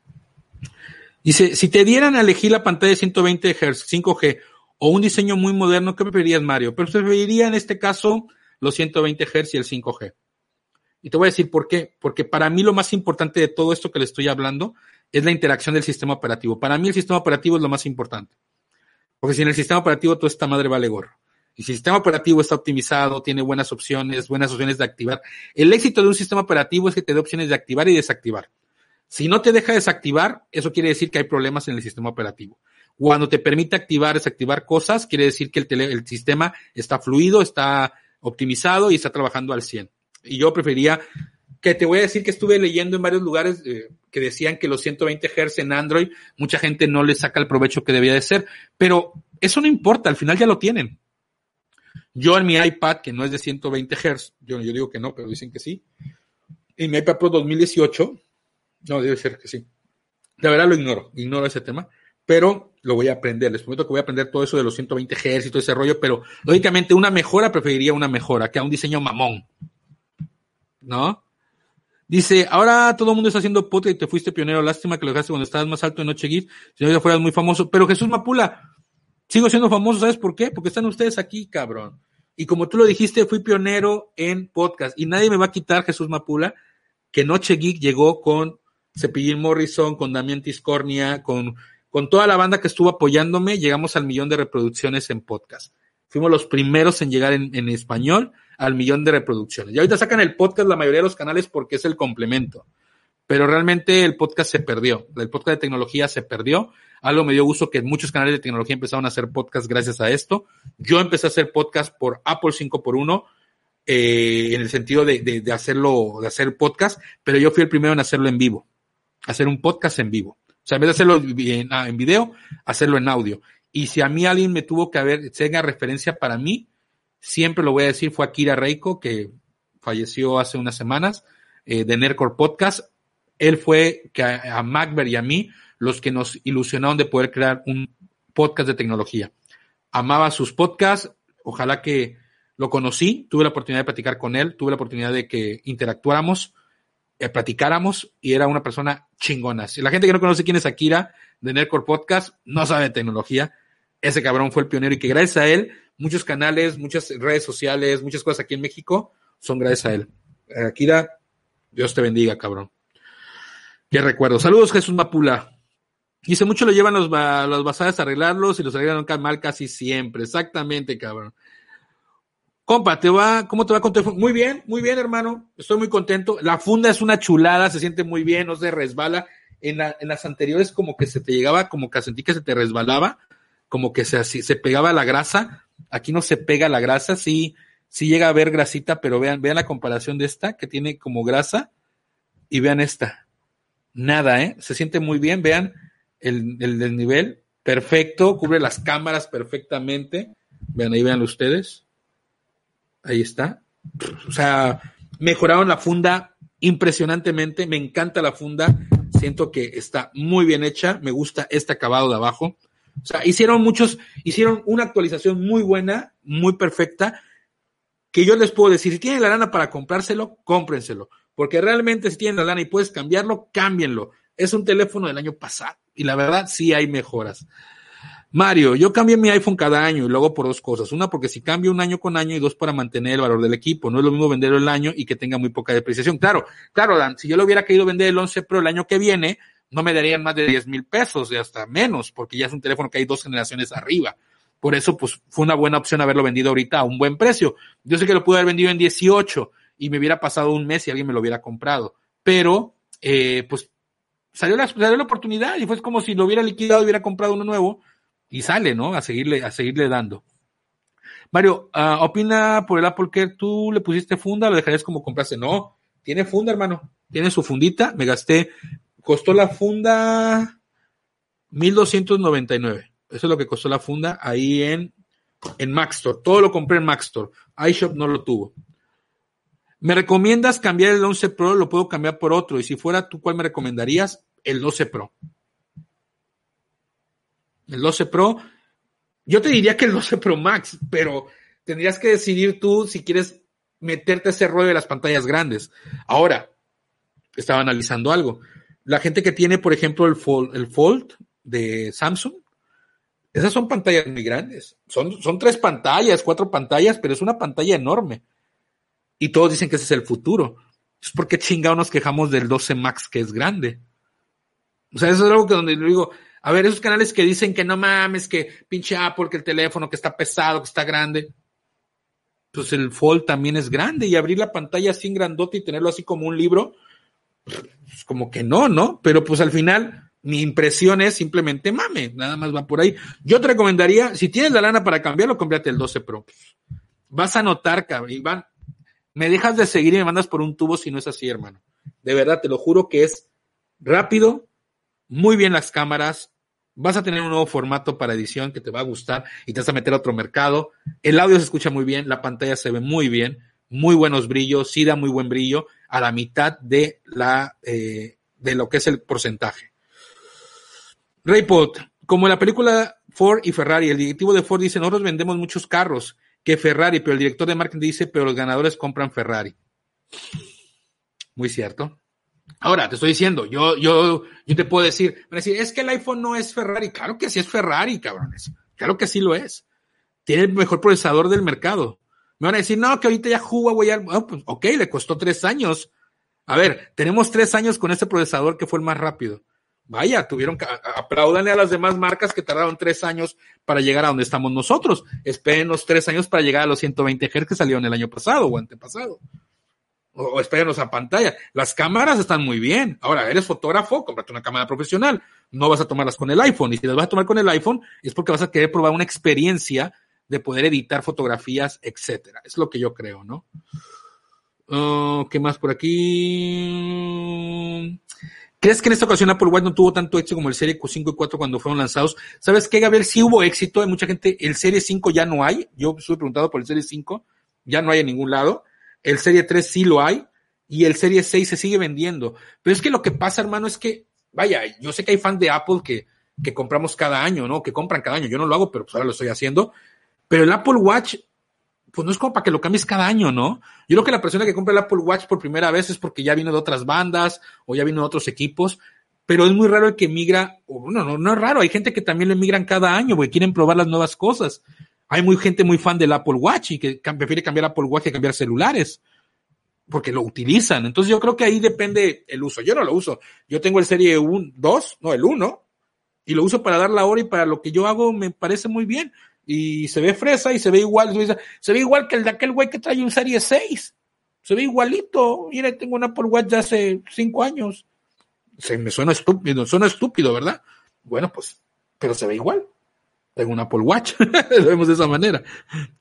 Dice, si te dieran a elegir la pantalla de 120 Hz, 5G o un diseño muy moderno, ¿qué preferirías, Mario? Pero preferiría en este caso los 120 Hz y el 5G. Y te voy a decir por qué. Porque para mí lo más importante de todo esto que le estoy hablando es la interacción del sistema operativo. Para mí el sistema operativo es lo más importante. Porque si en el sistema operativo toda esta madre vale gorro. Y si el sistema operativo está optimizado, tiene buenas opciones, buenas opciones de activar. El éxito de un sistema operativo es que te dé opciones de activar y desactivar. Si no te deja desactivar, eso quiere decir que hay problemas en el sistema operativo. Cuando te permite activar, desactivar cosas, quiere decir que el, tele, el sistema está fluido, está optimizado y está trabajando al 100. Y yo prefería que te voy a decir que estuve leyendo en varios lugares eh, que decían que los 120 Hz en Android, mucha gente no le saca el provecho que debía de ser, pero eso no importa, al final ya lo tienen. Yo en mi iPad, que no es de 120 Hz, yo, yo digo que no, pero dicen que sí. En mi iPad Pro 2018, no, debe ser que sí. De verdad lo ignoro, ignoro ese tema, pero lo voy a aprender. Les prometo que voy a aprender todo eso de los 120 Hz y ese rollo, pero lógicamente una mejora preferiría una mejora que a un diseño mamón. ¿No? Dice, ahora todo el mundo está haciendo podcast y te fuiste pionero. Lástima que lo dejaste cuando estabas más alto en Noche Geek. Si no, ya fueras muy famoso. Pero Jesús Mapula, Sigo siendo famoso, ¿sabes por qué? Porque están ustedes aquí, cabrón. Y como tú lo dijiste, fui pionero en podcast. Y nadie me va a quitar, Jesús Mapula, que Noche Geek llegó con Cepillín Morrison, con Damián Tiscornia, con, con toda la banda que estuvo apoyándome. Llegamos al millón de reproducciones en podcast. Fuimos los primeros en llegar en, español al millón de reproducciones. Y ahorita sacan el podcast la mayoría de los canales porque es el complemento. Pero realmente el podcast se perdió. El podcast de tecnología se perdió algo me dio gusto que muchos canales de tecnología empezaron a hacer podcast gracias a esto. Yo empecé a hacer podcast por Apple 5x1, eh, en el sentido de, de, hacerlo, de hacer podcast, pero yo fui el primero en hacerlo en vivo, hacer un podcast en vivo. O sea, en vez de hacerlo en, ah, en video, hacerlo en audio. Y si a mí alguien me tuvo que haber, tenga referencia para mí, siempre lo voy a decir, fue Akira Reiko, que falleció hace unas semanas, eh, de Nercor Podcast. Él fue que a, a y a mí los que nos ilusionaron de poder crear un podcast de tecnología. Amaba sus podcasts, ojalá que lo conocí, tuve la oportunidad de platicar con él, tuve la oportunidad de que interactuáramos, eh, platicáramos y era una persona chingona. Si la gente que no conoce quién es Akira de Nerdcore Podcast no sabe de tecnología, ese cabrón fue el pionero y que gracias a él muchos canales, muchas redes sociales, muchas cosas aquí en México son gracias a él. Akira, Dios te bendiga, cabrón. Qué recuerdo. Saludos, Jesús Mapula. Dice, mucho lo llevan los, los bazares a arreglarlos y los arreglan mal casi siempre. Exactamente, cabrón. Compa, ¿te va, ¿cómo te va con tu Muy bien, muy bien, hermano. Estoy muy contento. La funda es una chulada, se siente muy bien, no se resbala. En, la, en las anteriores como que se te llegaba, como que sentí que se te resbalaba, como que se, se pegaba la grasa. Aquí no se pega la grasa, sí, sí llega a haber grasita, pero vean, vean la comparación de esta, que tiene como grasa, y vean esta. Nada, ¿eh? Se siente muy bien, vean el, el nivel, perfecto, cubre las cámaras perfectamente. Vean, ahí vean ustedes. Ahí está. O sea, mejoraron la funda impresionantemente. Me encanta la funda. Siento que está muy bien hecha. Me gusta este acabado de abajo. O sea, hicieron muchos, hicieron una actualización muy buena, muy perfecta, que yo les puedo decir, si tienen la lana para comprárselo, cómprenselo. Porque realmente si tienen la lana y puedes cambiarlo, cámbienlo. Es un teléfono del año pasado y la verdad sí hay mejoras. Mario, yo cambio mi iPhone cada año y luego por dos cosas. Una, porque si cambio un año con año y dos, para mantener el valor del equipo. No es lo mismo venderlo el año y que tenga muy poca depreciación. Claro, claro, Dan, si yo lo hubiera querido vender el 11 Pro el año que viene, no me darían más de 10 mil pesos y hasta menos, porque ya es un teléfono que hay dos generaciones arriba. Por eso, pues, fue una buena opción haberlo vendido ahorita a un buen precio. Yo sé que lo pude haber vendido en 18 y me hubiera pasado un mes y alguien me lo hubiera comprado. Pero, eh, pues, salió la, salió la oportunidad y fue como si lo hubiera liquidado y hubiera comprado uno nuevo y sale, ¿no? A seguirle, a seguirle dando. Mario, uh, opina por el Apple Care, ¿tú le pusiste funda lo dejarías como compraste? No, tiene funda, hermano. Tiene su fundita. Me gasté, costó la funda 1299. Eso es lo que costó la funda ahí en, en Maxstore. Todo lo compré en Maxstore. iShop no lo tuvo. ¿Me recomiendas cambiar el 11 Pro? Lo puedo cambiar por otro. Y si fuera tú, ¿cuál me recomendarías? El 12 Pro. El 12 Pro, yo te diría que el 12 Pro Max, pero tendrías que decidir tú si quieres meterte ese rollo de las pantallas grandes. Ahora, estaba analizando algo. La gente que tiene, por ejemplo, el Fold, de Samsung, esas son pantallas muy grandes. Son, son tres pantallas, cuatro pantallas, pero es una pantalla enorme. Y todos dicen que ese es el futuro. Es porque chingado nos quejamos del 12 Max que es grande. O sea, eso es algo que donde digo, a ver, esos canales que dicen que no mames, que pinche Apple, que el teléfono, que está pesado, que está grande. Pues el Fold también es grande y abrir la pantalla así grandote y tenerlo así como un libro, pues como que no, ¿no? Pero pues al final mi impresión es simplemente mame, nada más va por ahí. Yo te recomendaría, si tienes la lana para cambiarlo, cómprate el 12 Pro. Vas a notar, cabrón, me dejas de seguir y me mandas por un tubo si no es así, hermano. De verdad, te lo juro que es rápido, muy bien las cámaras, vas a tener un nuevo formato para edición que te va a gustar y te vas a meter a otro mercado. El audio se escucha muy bien, la pantalla se ve muy bien, muy buenos brillos, sí da muy buen brillo a la mitad de la eh, de lo que es el porcentaje. Raypod, como en la película Ford y Ferrari, el directivo de Ford dice, nosotros vendemos muchos carros que Ferrari, pero el director de marketing dice, pero los ganadores compran Ferrari. Muy cierto. Ahora, te estoy diciendo, yo, yo, yo te puedo decir, decir, es que el iPhone no es Ferrari. Claro que sí es Ferrari, cabrones. Claro que sí lo es. Tiene el mejor procesador del mercado. Me van a decir, no, que ahorita ya Huawei, oh, pues, ok, le costó tres años. A ver, tenemos tres años con este procesador que fue el más rápido. Vaya, tuvieron que aplaudanle a las demás marcas que tardaron tres años para llegar a donde estamos nosotros. Espérenos tres años para llegar a los 120 Hz que salieron el año pasado o antepasado o, espérenos a pantalla. Las cámaras están muy bien. Ahora, eres fotógrafo, cómprate una cámara profesional. No vas a tomarlas con el iPhone. Y si las vas a tomar con el iPhone, es porque vas a querer probar una experiencia de poder editar fotografías, etcétera. Es lo que yo creo, ¿no? Oh, ¿Qué más por aquí? ¿Crees que en esta ocasión Apple Watch no tuvo tanto éxito como el Serie 5 y 4 cuando fueron lanzados? ¿Sabes qué, Gabriel? Sí hubo éxito. Hay mucha gente. El Serie 5 ya no hay. Yo estuve preguntado por el Serie 5. Ya no hay en ningún lado. El Serie 3 sí lo hay y el Serie 6 se sigue vendiendo. Pero es que lo que pasa, hermano, es que, vaya, yo sé que hay fans de Apple que, que compramos cada año, ¿no? Que compran cada año. Yo no lo hago, pero pues ahora lo estoy haciendo. Pero el Apple Watch, pues no es como para que lo cambies cada año, ¿no? Yo creo que la persona que compra el Apple Watch por primera vez es porque ya vino de otras bandas o ya vino de otros equipos. Pero es muy raro el que migra, no, no, no es raro, hay gente que también lo emigran cada año, porque quieren probar las nuevas cosas. Hay muy gente muy fan del Apple Watch y que prefiere cambiar Apple Watch que cambiar celulares porque lo utilizan. Entonces yo creo que ahí depende el uso. Yo no lo uso. Yo tengo el serie 1, 2, no, el 1, y lo uso para dar la hora y para lo que yo hago me parece muy bien. Y se ve fresa y se ve igual, se ve igual que el de aquel güey que trae un serie 6. Se ve igualito. Mira, tengo un Apple Watch de hace 5 años. Se me suena estúpido, suena estúpido, ¿verdad? Bueno, pues, pero se ve igual tengo un Apple Watch, [laughs] lo vemos de esa manera.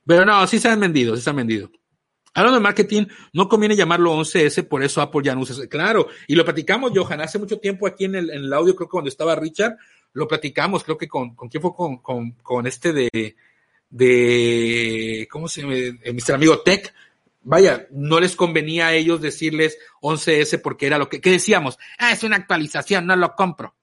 Pero no, sí se han vendido, sí se han vendido. Hablando de marketing, no conviene llamarlo 11S, por eso Apple ya no usa. Claro, y lo platicamos, Johan, hace mucho tiempo aquí en el, en el audio, creo que cuando estaba Richard, lo platicamos, creo que con, con quién fue con, con, con este de, de, ¿cómo se llama? Eh, Mr. Amigo Tech. Vaya, no les convenía a ellos decirles 11S porque era lo que, ¿qué decíamos? Ah, es una actualización, no lo compro.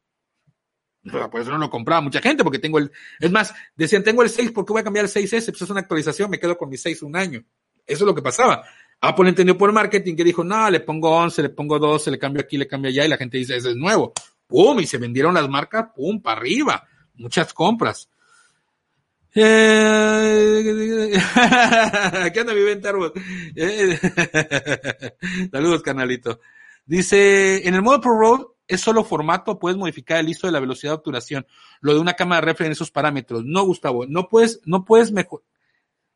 Por eso no lo compraba mucha gente, porque tengo el. Es más, decían, tengo el 6, ¿por qué voy a cambiar el 6S? Pues es una actualización, me quedo con mi 6 un año. Eso es lo que pasaba. Apple entendió por marketing que dijo, no, le pongo 11, le pongo 12, le cambio aquí, le cambio allá, y la gente dice, ese es nuevo. ¡Pum! Y se vendieron las marcas, ¡pum! para arriba. Muchas compras. Eh, [laughs] ¿Qué anda venta, eh, [laughs] Saludos, canalito. Dice, en el modo Pro Road es solo formato, puedes modificar el ISO de la velocidad de obturación. Lo de una cámara reflex en esos parámetros. No, Gustavo, no puedes, no puedes mejor.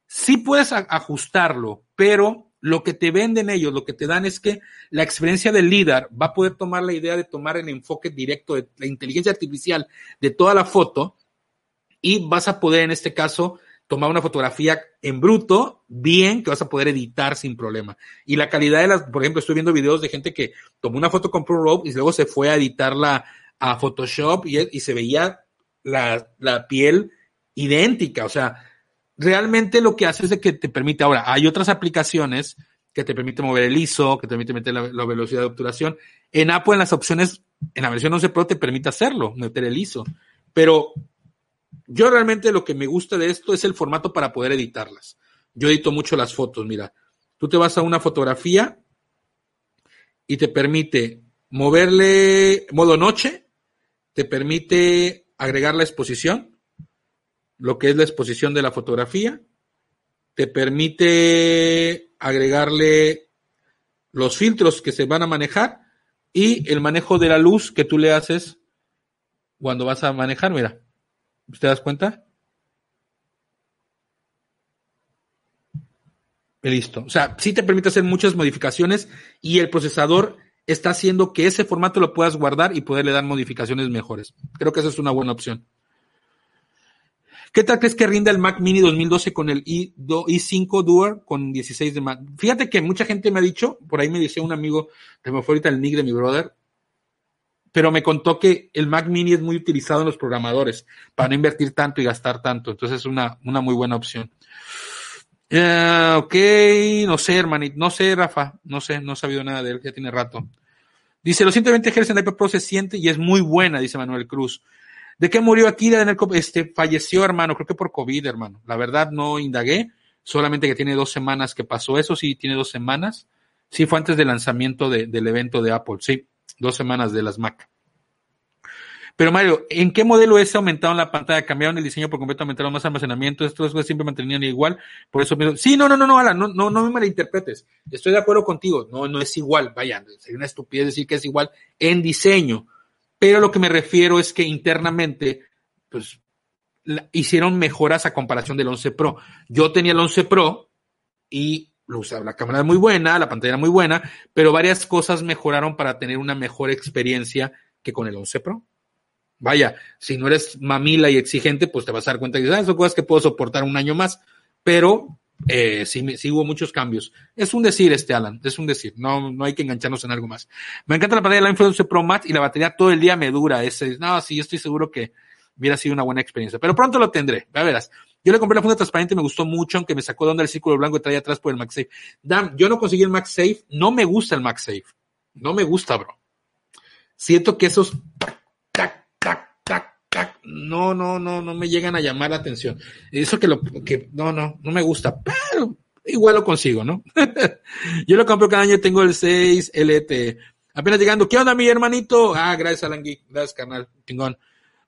Sí puedes ajustarlo, pero lo que te venden ellos, lo que te dan es que la experiencia del líder va a poder tomar la idea de tomar el enfoque directo de la inteligencia artificial de toda la foto y vas a poder en este caso tomar una fotografía en bruto, bien, que vas a poder editar sin problema. Y la calidad de las, por ejemplo, estoy viendo videos de gente que tomó una foto con ProRobe y luego se fue a editarla a Photoshop y, y se veía la, la, piel idéntica. O sea, realmente lo que hace es de que te permite, ahora, hay otras aplicaciones que te permiten mover el ISO, que te permite meter la, la velocidad de obturación. En Apple, en las opciones, en la versión 11 Pro te permite hacerlo, meter el ISO. Pero yo realmente lo que me gusta de esto es el formato para poder editarlas. Yo edito mucho las fotos, mira. Tú te vas a una fotografía y te permite moverle modo noche, te permite agregar la exposición, lo que es la exposición de la fotografía, te permite agregarle los filtros que se van a manejar y el manejo de la luz que tú le haces cuando vas a manejar, mira. ¿Usted das cuenta? Listo. O sea, sí te permite hacer muchas modificaciones y el procesador está haciendo que ese formato lo puedas guardar y poderle dar modificaciones mejores. Creo que esa es una buena opción. ¿Qué tal crees que rinda el Mac Mini 2012 con el i5 Dual con 16 de Mac? Fíjate que mucha gente me ha dicho, por ahí me decía un amigo, que me fue ahorita el nick de mi brother, pero me contó que el Mac Mini es muy utilizado en los programadores para no invertir tanto y gastar tanto. Entonces es una, una muy buena opción. Uh, ok, no sé, hermanito, no sé, Rafa, no sé, no he sabido nada de él, ya tiene rato. Dice, los 120 Hz en iPad Pro se siente y es muy buena, dice Manuel Cruz. ¿De qué murió aquí? Este, falleció, hermano, creo que por COVID, hermano. La verdad no indagué, solamente que tiene dos semanas que pasó eso, sí, tiene dos semanas. Sí, fue antes del lanzamiento del evento de Apple, sí dos semanas de las Mac. Pero Mario, ¿en qué modelo es aumentaron la pantalla? ¿Cambiaron el diseño por completo? ¿Aumentaron más almacenamiento? Estos siempre mantenían igual. Por eso Sí, no, no, no, no, no, no, no me malinterpretes. Estoy de acuerdo contigo. No, no es igual. Vaya, sería una estupidez decir que es igual en diseño. Pero lo que me refiero es que internamente, pues, hicieron mejoras a comparación del 11 Pro. Yo tenía el 11 Pro y la cámara es muy buena, la pantalla era muy buena, pero varias cosas mejoraron para tener una mejor experiencia que con el 11 Pro. Vaya, si no eres mamila y exigente, pues te vas a dar cuenta que ah, son cosas que puedo soportar un año más, pero eh, sí, sí, hubo muchos cambios. Es un decir este, Alan, es un decir, no, no hay que engancharnos en algo más. Me encanta la pantalla de la 11 Pro Max y la batería todo el día me dura. Ese, no, sí, estoy seguro que hubiera sido una buena experiencia, pero pronto lo tendré, ya verás. Yo le compré la funda transparente y me gustó mucho, aunque me sacó de onda el círculo blanco que traía atrás por el MagSafe. Dam, yo no conseguí el MagSafe, no me gusta el MagSafe. No me gusta, bro. Siento que esos tac, tac, tac, tac, no, no, no, no me llegan a llamar la atención. Eso que lo, que, no, no, no me gusta, pero igual lo consigo, ¿no? [laughs] yo lo compro cada año, tengo el 6 LT. Apenas llegando, ¿qué onda, mi hermanito? Ah, gracias, Alan Gracias, canal. Chingón.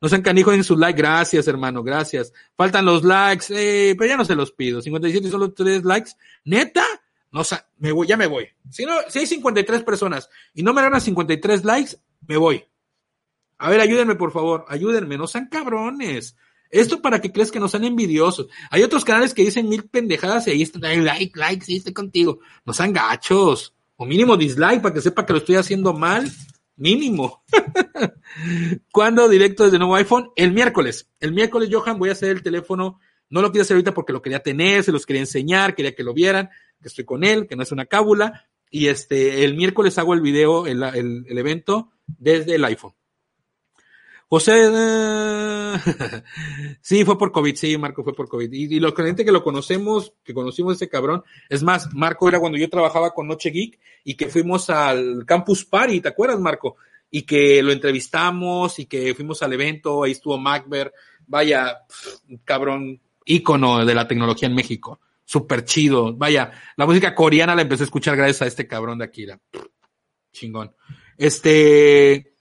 No sean canijos en sus likes. Gracias, hermano. Gracias. Faltan los likes. Eh, pero ya no se los pido. 57 y solo 3 likes. ¿Neta? No, me voy, ya me voy. Si no, si hay 53 personas y no me dan a 53 likes, me voy. A ver, ayúdenme, por favor. Ayúdenme. No sean cabrones. Esto para que creas que no sean envidiosos. Hay otros canales que dicen mil pendejadas y ahí están, like, like, sí, estoy contigo. No sean gachos. O mínimo dislike para que sepa que lo estoy haciendo mal. Mínimo. [laughs] ¿Cuándo directo desde nuevo iPhone? El miércoles. El miércoles, Johan, voy a hacer el teléfono. No lo quiero hacer ahorita porque lo quería tener, se los quería enseñar, quería que lo vieran, que estoy con él, que no es una cábula. Y este, el miércoles hago el video, el evento desde el iPhone. José, [laughs] sí, fue por COVID, sí, Marco fue por COVID. Y, los clientes que lo conocemos, que conocimos a ese cabrón, es más, Marco era cuando yo trabajaba con Noche Geek y que fuimos al Campus Party, ¿te acuerdas, Marco? Y que lo entrevistamos y que fuimos al evento, ahí estuvo Macber, vaya, cabrón ícono de la tecnología en México, súper chido, vaya, la música coreana la empecé a escuchar gracias a este cabrón de Akira, chingón. Este,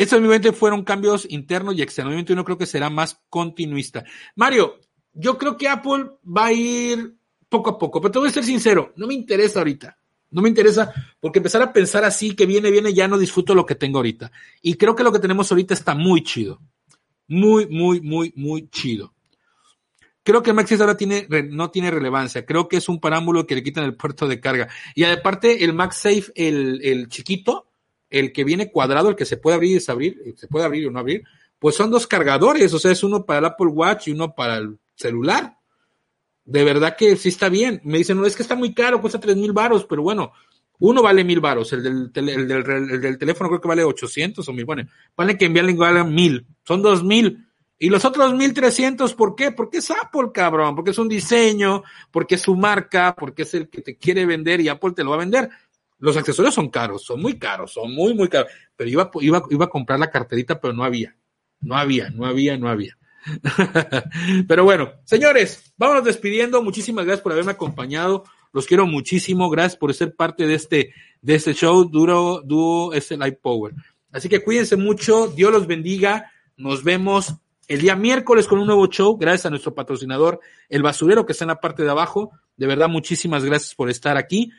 Estos obviamente fueron cambios internos y externos. Uno creo que será más continuista. Mario, yo creo que Apple va a ir poco a poco, pero te voy a ser sincero, no me interesa ahorita. No me interesa porque empezar a pensar así que viene, viene, ya no disfruto lo que tengo ahorita. Y creo que lo que tenemos ahorita está muy chido. Muy, muy, muy, muy chido. Creo que MagSafe ahora tiene, no tiene relevancia. Creo que es un parámbulo que le quitan el puerto de carga. Y aparte, el MagSafe, el, el chiquito, el que viene cuadrado, el que se puede abrir y desabrir, se puede abrir o no abrir, pues son dos cargadores. O sea, es uno para el Apple Watch y uno para el celular de verdad que sí está bien. Me dicen, no, es que está muy caro, cuesta tres mil varos, pero bueno, uno vale mil varos, el del, el, del, teléfono creo que vale 800 o mil, bueno, vale que enviarle igual mil, son dos mil. Y los otros mil trescientos, ¿por qué? Porque es Apple, cabrón, porque es un diseño, porque es su marca, porque es el que te quiere vender y Apple te lo va a vender. Los accesorios son caros, son muy caros, son muy, muy caros. Pero iba, iba, iba a comprar la carterita, pero no había. No había, no había, no había. [laughs] Pero bueno, señores, vámonos despidiendo. Muchísimas gracias por haberme acompañado. Los quiero muchísimo. Gracias por ser parte de este, de este show. Duro, dúo, este Light Power. Así que cuídense mucho. Dios los bendiga. Nos vemos el día miércoles con un nuevo show. Gracias a nuestro patrocinador, el basurero que está en la parte de abajo. De verdad, muchísimas gracias por estar aquí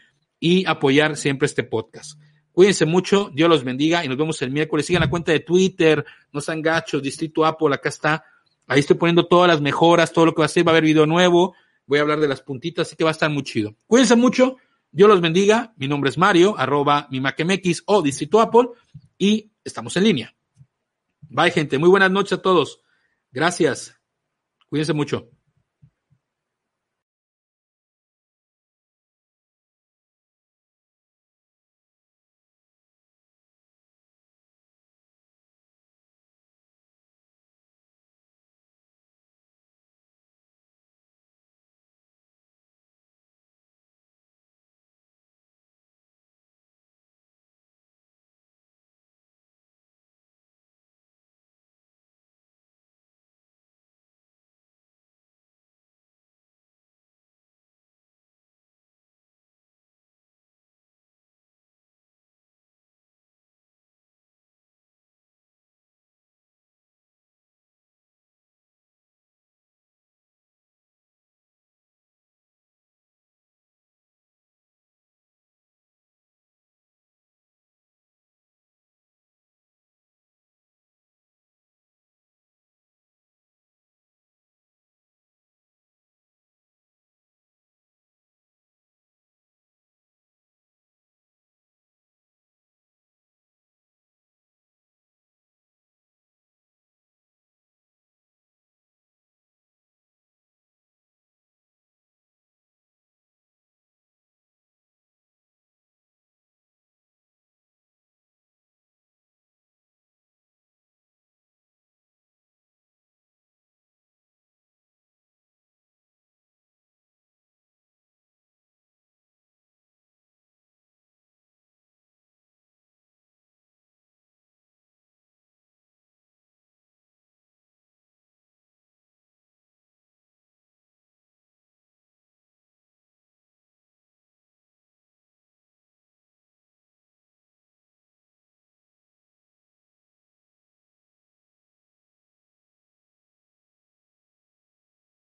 y apoyar siempre este podcast. Cuídense mucho, Dios los bendiga y nos vemos el miércoles. Sigan la cuenta de Twitter, no sean gachos, Distrito Apple, acá está Ahí estoy poniendo todas las mejoras, todo lo que va a ser. Va a haber video nuevo. Voy a hablar de las puntitas, así que va a estar muy chido. Cuídense mucho. Dios los bendiga. Mi nombre es Mario, arroba mi o Distrito Apple. Y estamos en línea. Bye, gente. Muy buenas noches a todos. Gracias. Cuídense mucho.